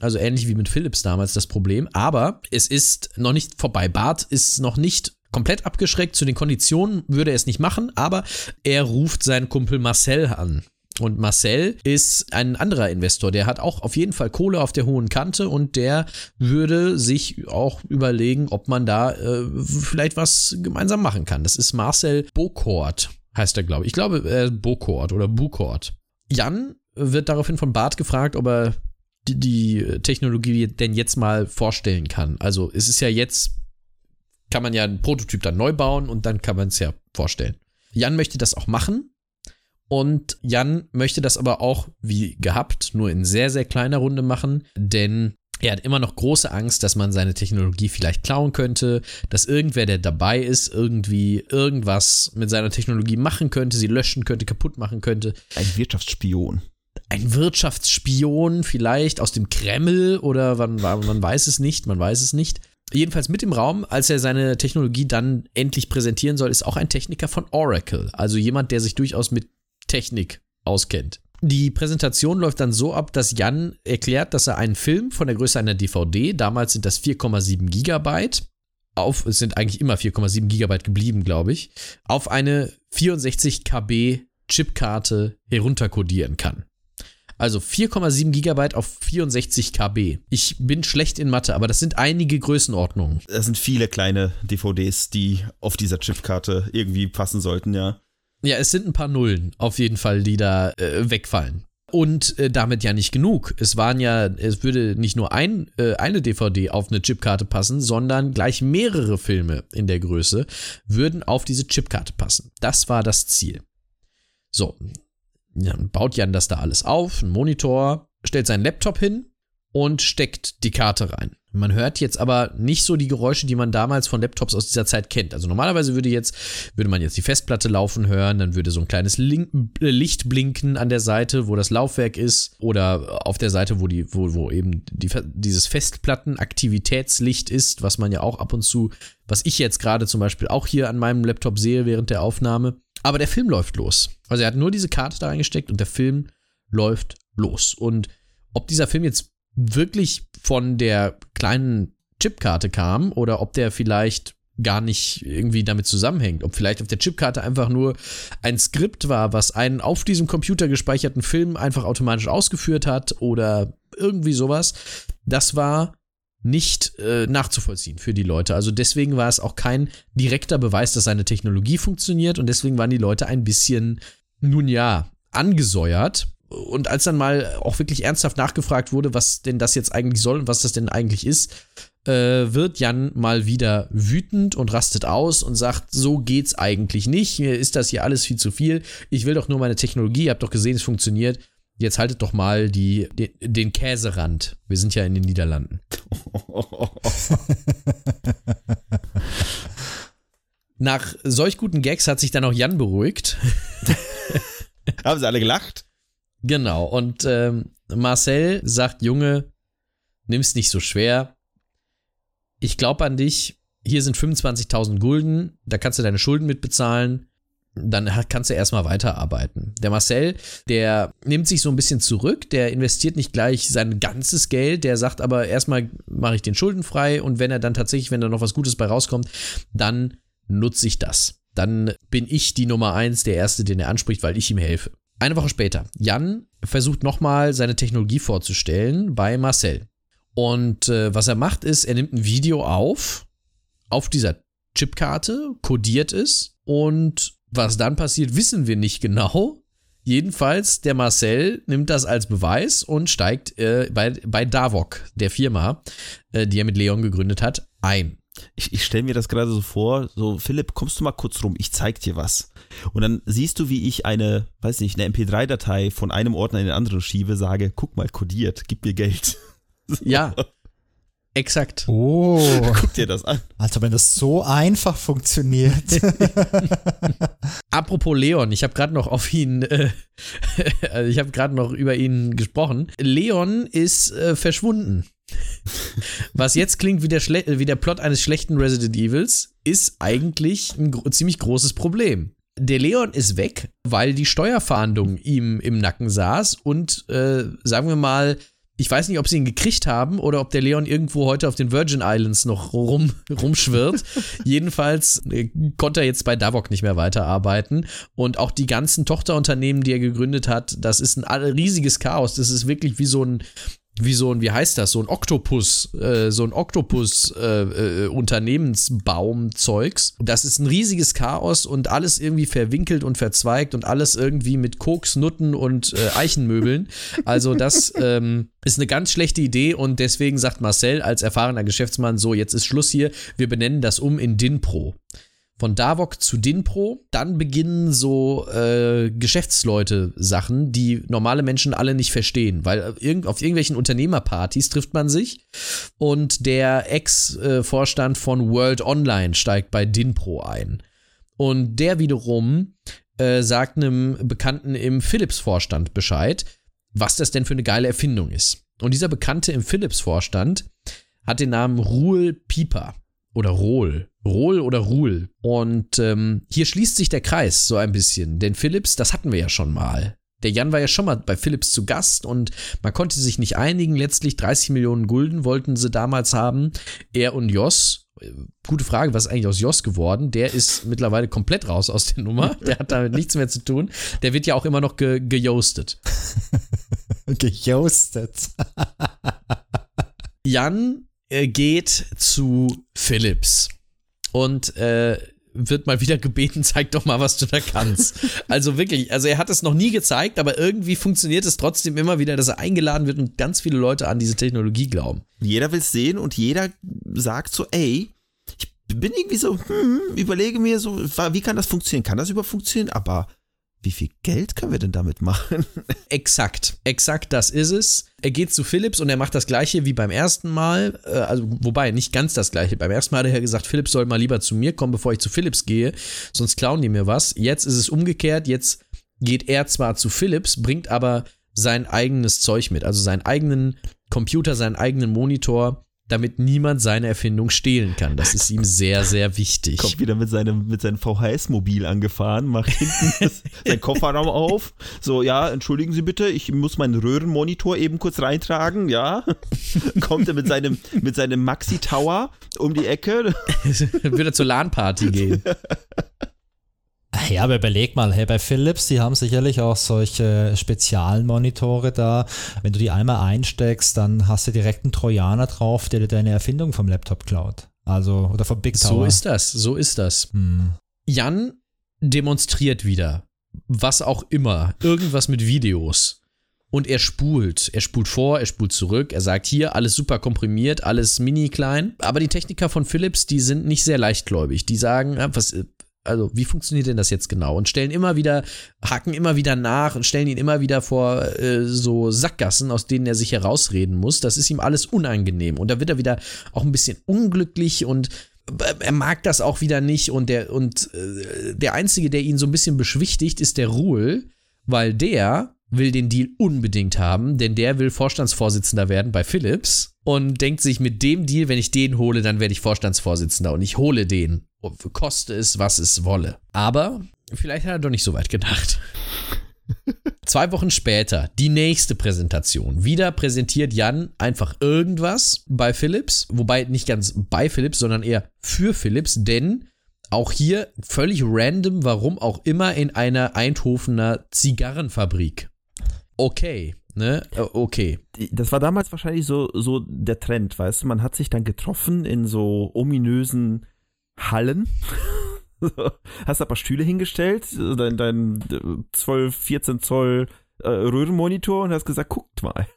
S3: Also ähnlich wie mit Philips damals das Problem. Aber es ist noch nicht vorbei. Bart ist noch nicht komplett abgeschreckt. Zu den Konditionen würde er es nicht machen, aber er ruft seinen Kumpel Marcel an. Und Marcel ist ein anderer Investor, der hat auch auf jeden Fall Kohle auf der hohen Kante und der würde sich auch überlegen, ob man da äh, vielleicht was gemeinsam machen kann. Das ist Marcel Bokort, heißt er, glaube ich. Ich glaube, äh, Bokort oder Bukort. Jan wird daraufhin von Bart gefragt, ob er die, die Technologie denn jetzt mal vorstellen kann. Also es ist ja jetzt, kann man ja einen Prototyp dann neu bauen und dann kann man es ja vorstellen. Jan möchte das auch machen. Und Jan möchte das aber auch, wie gehabt, nur in sehr, sehr kleiner Runde machen, denn er hat immer noch große Angst, dass man seine Technologie vielleicht klauen könnte, dass irgendwer, der dabei ist, irgendwie irgendwas mit seiner Technologie machen könnte, sie löschen könnte, kaputt machen könnte.
S2: Ein Wirtschaftsspion.
S3: Ein Wirtschaftsspion vielleicht aus dem Kreml oder man, man weiß es nicht, man weiß es nicht. Jedenfalls mit im Raum, als er seine Technologie dann endlich präsentieren soll, ist auch ein Techniker von Oracle, also jemand, der sich durchaus mit Technik auskennt. Die Präsentation läuft dann so ab, dass Jan erklärt, dass er einen Film von der Größe einer DVD, damals sind das 4,7 Gigabyte, auf, es sind eigentlich immer 4,7 Gigabyte geblieben, glaube ich, auf eine 64 KB Chipkarte herunterkodieren kann. Also 4,7 Gigabyte auf 64 KB. Ich bin schlecht in Mathe, aber das sind einige Größenordnungen.
S2: Es sind viele kleine DVDs, die auf dieser Chipkarte irgendwie passen sollten, ja.
S3: Ja, es sind ein paar Nullen auf jeden Fall, die da äh, wegfallen. Und äh, damit ja nicht genug. Es waren ja, es würde nicht nur ein, äh, eine DVD auf eine Chipkarte passen, sondern gleich mehrere Filme in der Größe würden auf diese Chipkarte passen. Das war das Ziel. So, dann baut Jan das da alles auf, ein Monitor, stellt seinen Laptop hin und steckt die Karte rein. Man hört jetzt aber nicht so die Geräusche, die man damals von Laptops aus dieser Zeit kennt. Also normalerweise würde jetzt, würde man jetzt die Festplatte laufen hören, dann würde so ein kleines äh, Licht blinken an der Seite, wo das Laufwerk ist, oder auf der Seite, wo die, wo, wo eben die, dieses Festplattenaktivitätslicht ist, was man ja auch ab und zu, was ich jetzt gerade zum Beispiel auch hier an meinem Laptop sehe während der Aufnahme. Aber der Film läuft los. Also er hat nur diese Karte da reingesteckt und der Film läuft los. Und ob dieser Film jetzt wirklich von der kleinen Chipkarte kam oder ob der vielleicht gar nicht irgendwie damit zusammenhängt. Ob vielleicht auf der Chipkarte einfach nur ein Skript war, was einen auf diesem Computer gespeicherten Film einfach automatisch ausgeführt hat oder irgendwie sowas. Das war nicht äh, nachzuvollziehen für die Leute. Also deswegen war es auch kein direkter Beweis, dass seine Technologie funktioniert und deswegen waren die Leute ein bisschen, nun ja, angesäuert. Und als dann mal auch wirklich ernsthaft nachgefragt wurde, was denn das jetzt eigentlich soll und was das denn eigentlich ist, äh, wird Jan mal wieder wütend und rastet aus und sagt, so geht's eigentlich nicht. Mir ist das hier alles viel zu viel. Ich will doch nur meine Technologie. Ihr habt doch gesehen, es funktioniert. Jetzt haltet doch mal die, den, den Käserand. Wir sind ja in den Niederlanden. Nach solch guten Gags hat sich dann auch Jan beruhigt.
S2: Haben sie alle gelacht?
S3: Genau. Und ähm, Marcel sagt, Junge, nimm's nicht so schwer. Ich glaube an dich. Hier sind 25.000 Gulden. Da kannst du deine Schulden mitbezahlen dann kannst du erstmal weiterarbeiten. Der Marcel, der nimmt sich so ein bisschen zurück, der investiert nicht gleich sein ganzes Geld, der sagt aber erstmal mache ich den Schulden frei und wenn er dann tatsächlich, wenn da noch was Gutes bei rauskommt, dann nutze ich das. Dann bin ich die Nummer eins, der Erste, den er anspricht, weil ich ihm helfe. Eine Woche später, Jan versucht nochmal seine Technologie vorzustellen bei Marcel. Und äh, was er macht, ist, er nimmt ein Video auf, auf dieser Chipkarte, kodiert es und was dann passiert, wissen wir nicht genau. Jedenfalls, der Marcel nimmt das als Beweis und steigt äh, bei, bei Davok, der Firma, äh, die er mit Leon gegründet hat, ein.
S2: Ich, ich stelle mir das gerade so vor, so Philipp, kommst du mal kurz rum, ich zeig dir was. Und dann siehst du, wie ich eine, weiß nicht, eine MP3-Datei von einem Ordner in den anderen schiebe, sage, guck mal, kodiert, gib mir Geld.
S3: Ja, Exakt.
S4: Oh.
S2: Guck dir das an.
S4: Also wenn das so einfach funktioniert.
S3: Apropos Leon, ich habe gerade noch auf ihn, äh, also ich habe gerade noch über ihn gesprochen. Leon ist äh, verschwunden. Was jetzt klingt wie der, Schle wie der Plot eines schlechten Resident Evils, ist eigentlich ein gro ziemlich großes Problem. Der Leon ist weg, weil die Steuerfahndung ihm im Nacken saß und, äh, sagen wir mal, ich weiß nicht, ob sie ihn gekriegt haben oder ob der Leon irgendwo heute auf den Virgin Islands noch rum, rumschwirrt. Jedenfalls äh, konnte er jetzt bei Davok nicht mehr weiterarbeiten. Und auch die ganzen Tochterunternehmen, die er gegründet hat, das ist ein riesiges Chaos. Das ist wirklich wie so ein wie so ein, wie heißt das, so ein Oktopus, äh, so ein Oktopus-Unternehmensbaum-Zeugs. Äh, äh, das ist ein riesiges Chaos und alles irgendwie verwinkelt und verzweigt und alles irgendwie mit Koks, Nutten und äh, Eichenmöbeln. Also das ähm, ist eine ganz schlechte Idee und deswegen sagt Marcel als erfahrener Geschäftsmann, so, jetzt ist Schluss hier, wir benennen das um in Dinpro von Davok zu Dinpro. Dann beginnen so äh, Geschäftsleute-Sachen, die normale Menschen alle nicht verstehen, weil irgend, auf irgendwelchen Unternehmerpartys trifft man sich und der Ex-Vorstand von World Online steigt bei Dinpro ein. Und der wiederum äh, sagt einem Bekannten im Philips-Vorstand Bescheid, was das denn für eine geile Erfindung ist. Und dieser Bekannte im Philips-Vorstand hat den Namen Ruhl Pieper oder Rohl. Rohl oder Ruhl. Und ähm, hier schließt sich der Kreis so ein bisschen. Denn Philips, das hatten wir ja schon mal. Der Jan war ja schon mal bei Philips zu Gast und man konnte sich nicht einigen. Letztlich 30 Millionen Gulden wollten sie damals haben. Er und Jos. Gute Frage, was ist eigentlich aus Jos geworden? Der ist mittlerweile komplett raus aus der Nummer. Der hat damit nichts mehr zu tun. Der wird ja auch immer noch ge gejostet.
S4: gejostet.
S3: Jan äh, geht zu Philips und äh, wird mal wieder gebeten, zeig doch mal, was du da kannst. also wirklich, also er hat es noch nie gezeigt, aber irgendwie funktioniert es trotzdem immer wieder, dass er eingeladen wird und ganz viele Leute an diese Technologie glauben.
S2: Jeder will es sehen und jeder sagt so, ey, ich bin irgendwie so, hm, überlege mir so, wie kann das funktionieren? Kann das überhaupt funktionieren? Aber wie viel Geld können wir denn damit machen?
S3: Exakt, exakt das ist es. Er geht zu Philips und er macht das gleiche wie beim ersten Mal, äh, also wobei nicht ganz das gleiche. Beim ersten Mal hat er ja gesagt, Philips soll mal lieber zu mir kommen, bevor ich zu Philips gehe, sonst klauen die mir was. Jetzt ist es umgekehrt, jetzt geht er zwar zu Philips, bringt aber sein eigenes Zeug mit, also seinen eigenen Computer, seinen eigenen Monitor, damit niemand seine Erfindung stehlen kann. Das ist ihm sehr, sehr wichtig.
S2: Kommt wieder mit seinem, mit seinem VHS-Mobil angefahren, macht hinten das, seinen Kofferraum auf. So, ja, entschuldigen Sie bitte, ich muss meinen Röhrenmonitor eben kurz reintragen, ja. Kommt er mit seinem, mit seinem Maxi-Tower um die Ecke.
S3: Würde er zur LAN-Party gehen.
S4: Ja, aber überleg mal, hey, bei Philips, die haben sicherlich auch solche Spezialmonitore da. Wenn du die einmal einsteckst, dann hast du direkt einen Trojaner drauf, der dir deine Erfindung vom Laptop klaut. Also, oder vom Big Tower.
S3: So ist das, so ist das.
S4: Hm.
S3: Jan demonstriert wieder, was auch immer, irgendwas mit Videos. Und er spult. Er spult vor, er spult zurück. Er sagt hier, alles super komprimiert, alles mini klein. Aber die Techniker von Philips, die sind nicht sehr leichtgläubig. Die sagen, ah, was, also wie funktioniert denn das jetzt genau? Und stellen immer wieder, haken immer wieder nach und stellen ihn immer wieder vor äh, so Sackgassen, aus denen er sich herausreden muss. Das ist ihm alles unangenehm. Und da wird er wieder auch ein bisschen unglücklich und äh, er mag das auch wieder nicht. Und der, und äh, der Einzige, der ihn so ein bisschen beschwichtigt, ist der Ruhl, weil der will den Deal unbedingt haben, denn der will Vorstandsvorsitzender werden bei Philips und denkt sich mit dem Deal, wenn ich den hole, dann werde ich Vorstandsvorsitzender und ich hole den, koste es, was es wolle. Aber vielleicht hat er doch nicht so weit gedacht. Zwei Wochen später, die nächste Präsentation. Wieder präsentiert Jan einfach irgendwas bei Philips, wobei nicht ganz bei Philips, sondern eher für Philips, denn auch hier völlig random, warum auch immer, in einer Eindhovener Zigarrenfabrik okay. Ne? Okay.
S2: Das war damals wahrscheinlich so, so der Trend, weißt du? Man hat sich dann getroffen in so ominösen Hallen. hast ein paar Stühle hingestellt, dein, dein 12, 14 Zoll äh, Röhrenmonitor und hast gesagt, guckt mal.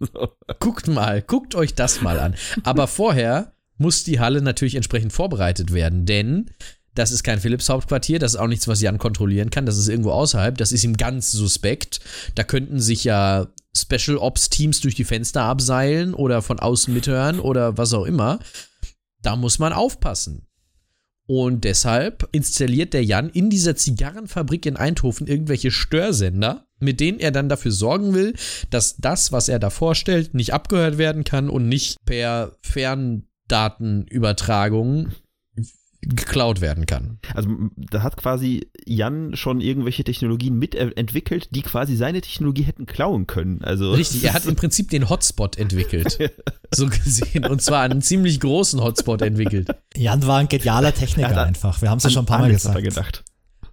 S3: Guckt mal, guckt euch das mal an. Aber vorher muss die Halle natürlich entsprechend vorbereitet werden, denn das ist kein Philips Hauptquartier, das ist auch nichts, was Jan kontrollieren kann, das ist irgendwo außerhalb, das ist ihm ganz suspekt. Da könnten sich ja Special Ops Teams durch die Fenster abseilen oder von außen mithören oder was auch immer. Da muss man aufpassen. Und deshalb installiert der Jan in dieser Zigarrenfabrik in Eindhoven irgendwelche Störsender, mit denen er dann dafür sorgen will, dass das, was er da vorstellt, nicht abgehört werden kann und nicht per Ferndatenübertragung geklaut werden kann.
S2: Also da hat quasi Jan schon irgendwelche Technologien mitentwickelt, die quasi seine Technologie hätten klauen können. Also
S3: Richtig, er hat im Prinzip den Hotspot entwickelt. so gesehen. Und zwar einen ziemlich großen Hotspot entwickelt.
S4: Jan war ein genialer Techniker einfach. Wir haben es ja schon ein paar Mal gesagt.
S2: gedacht.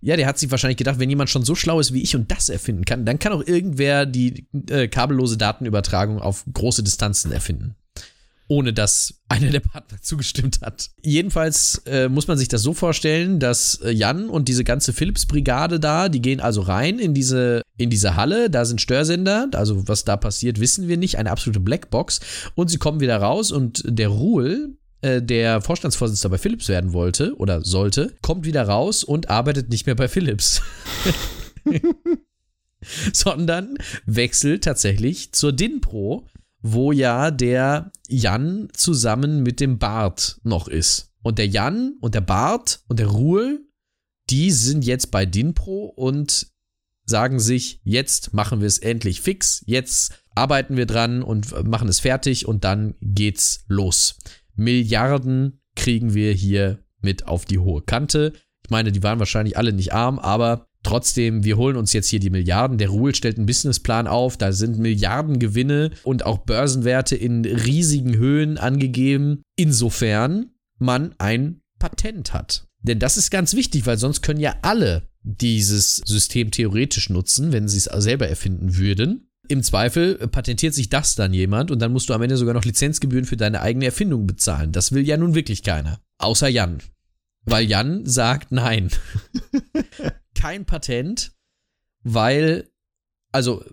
S3: Ja, der hat sich wahrscheinlich gedacht, wenn jemand schon so schlau ist wie ich und das erfinden kann, dann kann auch irgendwer die äh, kabellose Datenübertragung auf große Distanzen erfinden ohne dass einer der Partner zugestimmt hat. Jedenfalls äh, muss man sich das so vorstellen, dass äh, Jan und diese ganze Philips-Brigade da, die gehen also rein in diese, in diese Halle, da sind Störsender, also was da passiert, wissen wir nicht, eine absolute Blackbox. Und sie kommen wieder raus und der Ruhl, äh, der Vorstandsvorsitzender bei Philips werden wollte oder sollte, kommt wieder raus und arbeitet nicht mehr bei Philips. sondern wechselt tatsächlich zur DINPRO, wo ja der Jan zusammen mit dem Bart noch ist. Und der Jan und der Bart und der Ruhl, die sind jetzt bei Dinpro und sagen sich, jetzt machen wir es endlich fix, jetzt arbeiten wir dran und machen es fertig und dann geht's los. Milliarden kriegen wir hier mit auf die hohe Kante. Ich meine, die waren wahrscheinlich alle nicht arm, aber Trotzdem, wir holen uns jetzt hier die Milliarden. Der Ruhl stellt einen Businessplan auf. Da sind Milliardengewinne und auch Börsenwerte in riesigen Höhen angegeben. Insofern man ein Patent hat. Denn das ist ganz wichtig, weil sonst können ja alle dieses System theoretisch nutzen, wenn sie es selber erfinden würden. Im Zweifel patentiert sich das dann jemand und dann musst du am Ende sogar noch Lizenzgebühren für deine eigene Erfindung bezahlen. Das will ja nun wirklich keiner. Außer Jan. Weil Jan sagt nein. kein Patent, weil, also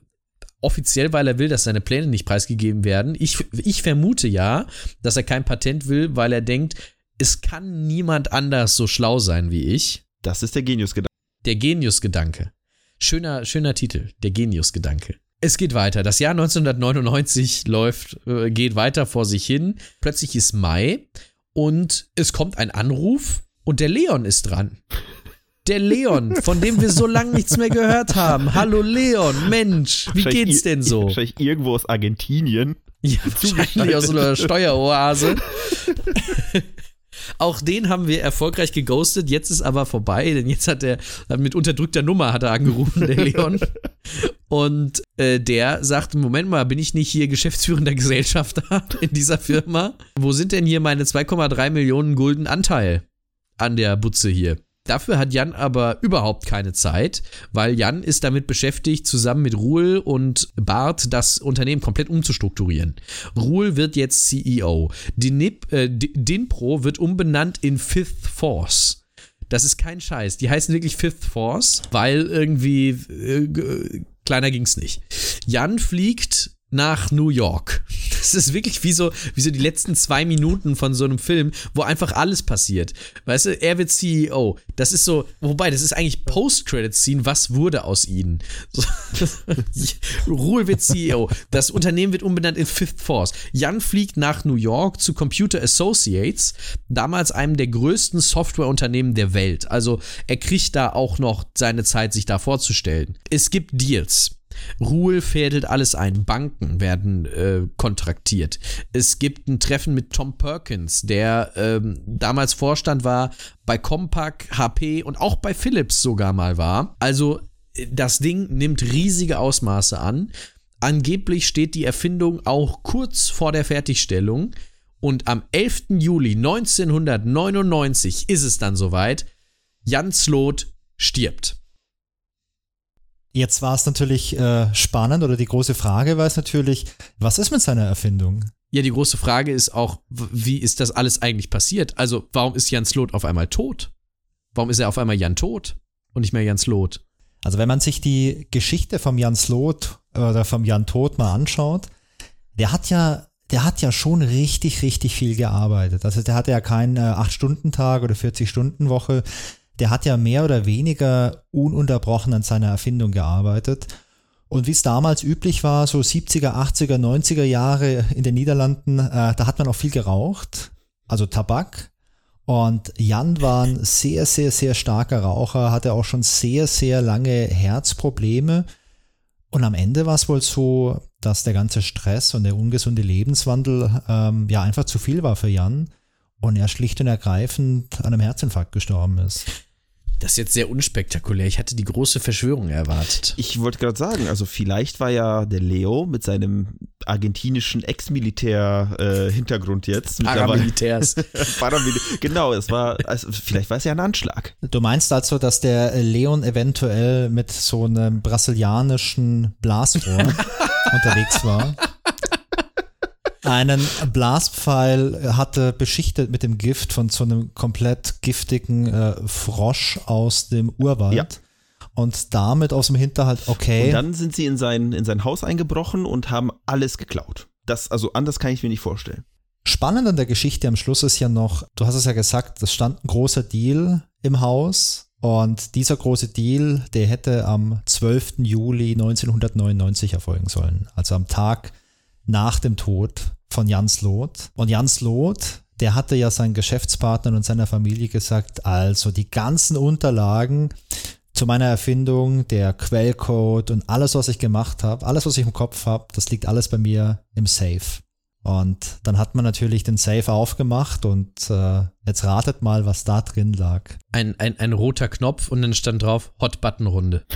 S3: offiziell, weil er will, dass seine Pläne nicht preisgegeben werden. Ich, ich vermute ja, dass er kein Patent will, weil er denkt, es kann niemand anders so schlau sein wie ich.
S2: Das ist der Geniusgedanke.
S3: Der Geniusgedanke. Schöner, schöner Titel, der Geniusgedanke. Es geht weiter. Das Jahr 1999 läuft, äh, geht weiter vor sich hin. Plötzlich ist Mai und es kommt ein Anruf und der Leon ist dran. Der Leon, von dem wir so lange nichts mehr gehört haben. Hallo Leon, Mensch, wie geht's denn so?
S2: Wahrscheinlich irgendwo aus Argentinien.
S3: Ja, wahrscheinlich aus so einer Steueroase. Auch den haben wir erfolgreich geghostet. Jetzt ist aber vorbei, denn jetzt hat er mit unterdrückter Nummer hat er angerufen, der Leon. Und äh, der sagt: Moment mal, bin ich nicht hier geschäftsführender Gesellschafter in dieser Firma? Wo sind denn hier meine 2,3 Millionen Gulden Anteil an der Butze hier? Dafür hat Jan aber überhaupt keine Zeit, weil Jan ist damit beschäftigt, zusammen mit Ruhl und Bart das Unternehmen komplett umzustrukturieren. Ruhl wird jetzt CEO. Dinip, äh, Dinpro wird umbenannt in Fifth Force. Das ist kein Scheiß. Die heißen wirklich Fifth Force, weil irgendwie äh, kleiner ging's nicht. Jan fliegt nach New York. Das ist wirklich wie so, wie so die letzten zwei Minuten von so einem Film, wo einfach alles passiert. Weißt du, er wird CEO. Das ist so, wobei, das ist eigentlich Post-Credit-Scene. Was wurde aus ihnen? So, Ruhl wird CEO. Das Unternehmen wird umbenannt in Fifth Force. Jan fliegt nach New York zu Computer Associates, damals einem der größten Softwareunternehmen der Welt. Also er kriegt da auch noch seine Zeit, sich da vorzustellen. Es gibt Deals. Ruhl fädelt alles ein. Banken werden äh, kontraktiert. Es gibt ein Treffen mit Tom Perkins, der ähm, damals Vorstand war bei Compaq, HP und auch bei Philips sogar mal war. Also das Ding nimmt riesige Ausmaße an. Angeblich steht die Erfindung auch kurz vor der Fertigstellung. Und am 11. Juli 1999 ist es dann soweit. Jan Slot stirbt.
S4: Jetzt war es natürlich äh, spannend oder die große Frage war es natürlich, was ist mit seiner Erfindung?
S3: Ja, die große Frage ist auch, wie ist das alles eigentlich passiert? Also, warum ist Jan Slot auf einmal tot? Warum ist er auf einmal Jan tot und nicht mehr Jan Slot?
S4: Also, wenn man sich die Geschichte vom Jan Slot oder vom Jan Tod mal anschaut, der hat ja der hat ja schon richtig, richtig viel gearbeitet. Also der hatte ja keinen äh, 8-Stunden-Tag oder 40-Stunden-Woche, der hat ja mehr oder weniger ununterbrochen an seiner Erfindung gearbeitet. Und wie es damals üblich war, so 70er, 80er, 90er Jahre in den Niederlanden, äh, da hat man auch viel geraucht, also Tabak. Und Jan war ein sehr, sehr, sehr starker Raucher, hatte auch schon sehr, sehr lange Herzprobleme. Und am Ende war es wohl so, dass der ganze Stress und der ungesunde Lebenswandel ähm, ja einfach zu viel war für Jan und er schlicht und ergreifend an einem Herzinfarkt gestorben ist.
S3: Das ist jetzt sehr unspektakulär. Ich hatte die große Verschwörung erwartet.
S2: Ich wollte gerade sagen, also vielleicht war ja der Leo mit seinem argentinischen Ex-Militär-Hintergrund äh, jetzt.
S3: Paramilitärs.
S2: Paramil genau, es war, also vielleicht war es ja ein Anschlag.
S4: Du meinst also, dass der Leon eventuell mit so einem brasilianischen Blasrohr unterwegs war? Einen Blaspfeil hatte beschichtet mit dem Gift von so einem komplett giftigen äh, Frosch aus dem Urwald. Ja. Und damit aus dem Hinterhalt, okay.
S2: Und dann sind sie in sein, in sein Haus eingebrochen und haben alles geklaut. Das, also anders kann ich mir nicht vorstellen.
S4: Spannend an der Geschichte am Schluss ist ja noch, du hast es ja gesagt, es stand ein großer Deal im Haus und dieser große Deal, der hätte am 12. Juli 1999 erfolgen sollen. Also am Tag nach dem Tod von Jans Loth. Und Jans Loth, der hatte ja seinen Geschäftspartnern und seiner Familie gesagt, also die ganzen Unterlagen zu meiner Erfindung, der Quellcode und alles, was ich gemacht habe, alles, was ich im Kopf habe, das liegt alles bei mir im Safe. Und dann hat man natürlich den Safe aufgemacht und äh, jetzt ratet mal, was da drin lag.
S3: Ein, ein, ein roter Knopf und dann stand drauf Hot-Button-Runde.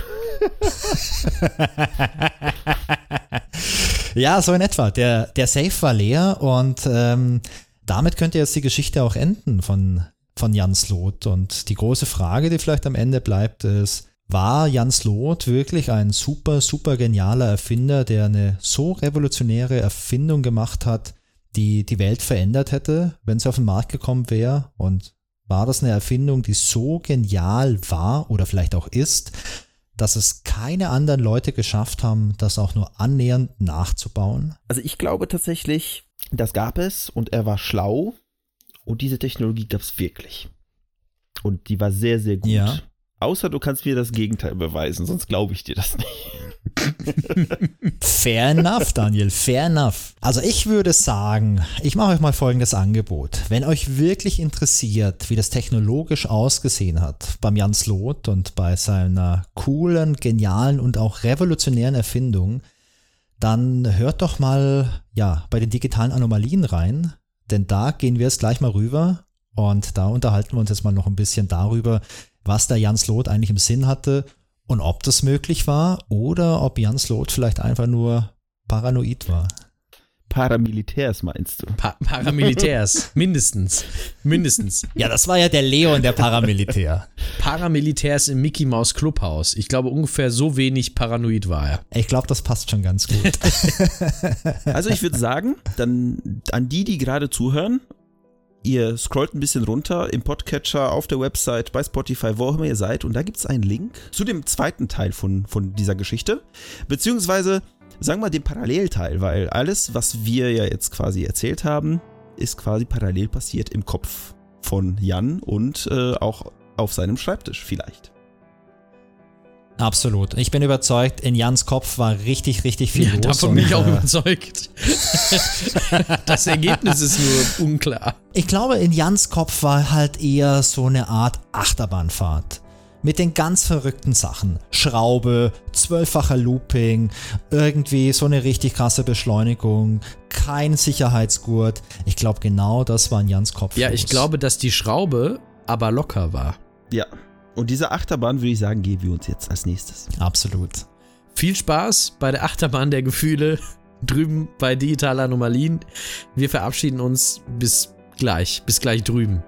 S4: Ja, so in etwa. Der, der Safe war leer und ähm, damit könnte jetzt die Geschichte auch enden von, von Jans Loth. Und die große Frage, die vielleicht am Ende bleibt, ist, war Jans Loth wirklich ein super, super genialer Erfinder, der eine so revolutionäre Erfindung gemacht hat, die die Welt verändert hätte, wenn sie auf den Markt gekommen wäre? Und war das eine Erfindung, die so genial war oder vielleicht auch ist, dass es keine anderen Leute geschafft haben, das auch nur annähernd nachzubauen?
S2: Also ich glaube tatsächlich, das gab es und er war schlau und diese Technologie gab es wirklich. Und die war sehr, sehr gut. Ja. Außer du kannst mir das Gegenteil beweisen, sonst glaube ich dir das nicht.
S4: fair enough, Daniel, fair enough. Also ich würde sagen, ich mache euch mal folgendes Angebot. Wenn euch wirklich interessiert, wie das technologisch ausgesehen hat beim Jans Loth und bei seiner coolen, genialen und auch revolutionären Erfindung, dann hört doch mal ja bei den digitalen Anomalien rein, denn da gehen wir jetzt gleich mal rüber und da unterhalten wir uns jetzt mal noch ein bisschen darüber, was der Jan Slot eigentlich im Sinn hatte und ob das möglich war oder ob Jan Slot vielleicht einfach nur paranoid war.
S2: Paramilitärs meinst du?
S3: Pa Paramilitärs, mindestens. Mindestens.
S4: Ja, das war ja der Leon, der Paramilitär.
S3: Paramilitärs im Mickey Mouse Clubhaus. Ich glaube, ungefähr so wenig paranoid war er.
S4: Ich glaube, das passt schon ganz gut.
S2: Also ich würde sagen, dann an die, die gerade zuhören, ihr scrollt ein bisschen runter im Podcatcher, auf der Website, bei Spotify, wo auch immer ihr seid und da gibt es einen Link zu dem zweiten Teil von, von dieser Geschichte. Beziehungsweise sagen wir den Parallelteil, weil alles, was wir ja jetzt quasi erzählt haben, ist quasi parallel passiert im Kopf von Jan und äh, auch auf seinem Schreibtisch vielleicht.
S4: Absolut. Ich bin überzeugt, in Jans Kopf war richtig, richtig viel
S3: Ja,
S4: los.
S3: davon
S4: und,
S3: bin ich auch
S4: äh,
S3: überzeugt. das Ergebnis ist nur unklar.
S4: Ich glaube, in Jans Kopf war halt eher so eine Art Achterbahnfahrt. Mit den ganz verrückten Sachen. Schraube, zwölffacher Looping, irgendwie so eine richtig krasse Beschleunigung, kein Sicherheitsgurt. Ich glaube, genau das war in Jans Kopf.
S3: Ja,
S4: los.
S3: ich glaube, dass die Schraube aber locker war.
S2: Ja. Und diese Achterbahn würde ich sagen, geben wir uns jetzt als nächstes.
S4: Absolut.
S3: Viel Spaß bei der Achterbahn der Gefühle drüben bei Digitale Anomalien. Wir verabschieden uns bis gleich. Bis gleich drüben.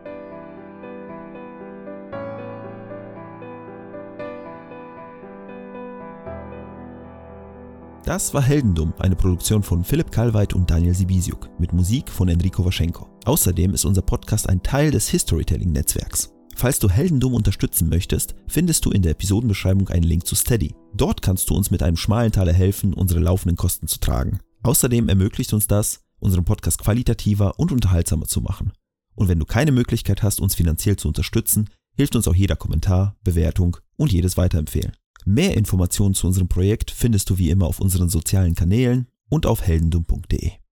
S2: Das war Heldendum, eine Produktion von Philipp Kalweit und Daniel Sibisiuk mit Musik von Enrico Waschenko. Außerdem ist unser Podcast ein Teil des Historytelling-Netzwerks. Falls du Heldendum unterstützen möchtest, findest du in der Episodenbeschreibung einen Link zu Steady. Dort kannst du uns mit einem schmalen Taler helfen, unsere laufenden Kosten zu tragen. Außerdem ermöglicht uns das, unseren Podcast qualitativer und unterhaltsamer zu machen. Und wenn du keine Möglichkeit hast, uns finanziell zu unterstützen, hilft uns auch jeder Kommentar, Bewertung und jedes Weiterempfehlen. Mehr Informationen zu unserem Projekt findest du wie immer auf unseren sozialen Kanälen und auf heldendum.de.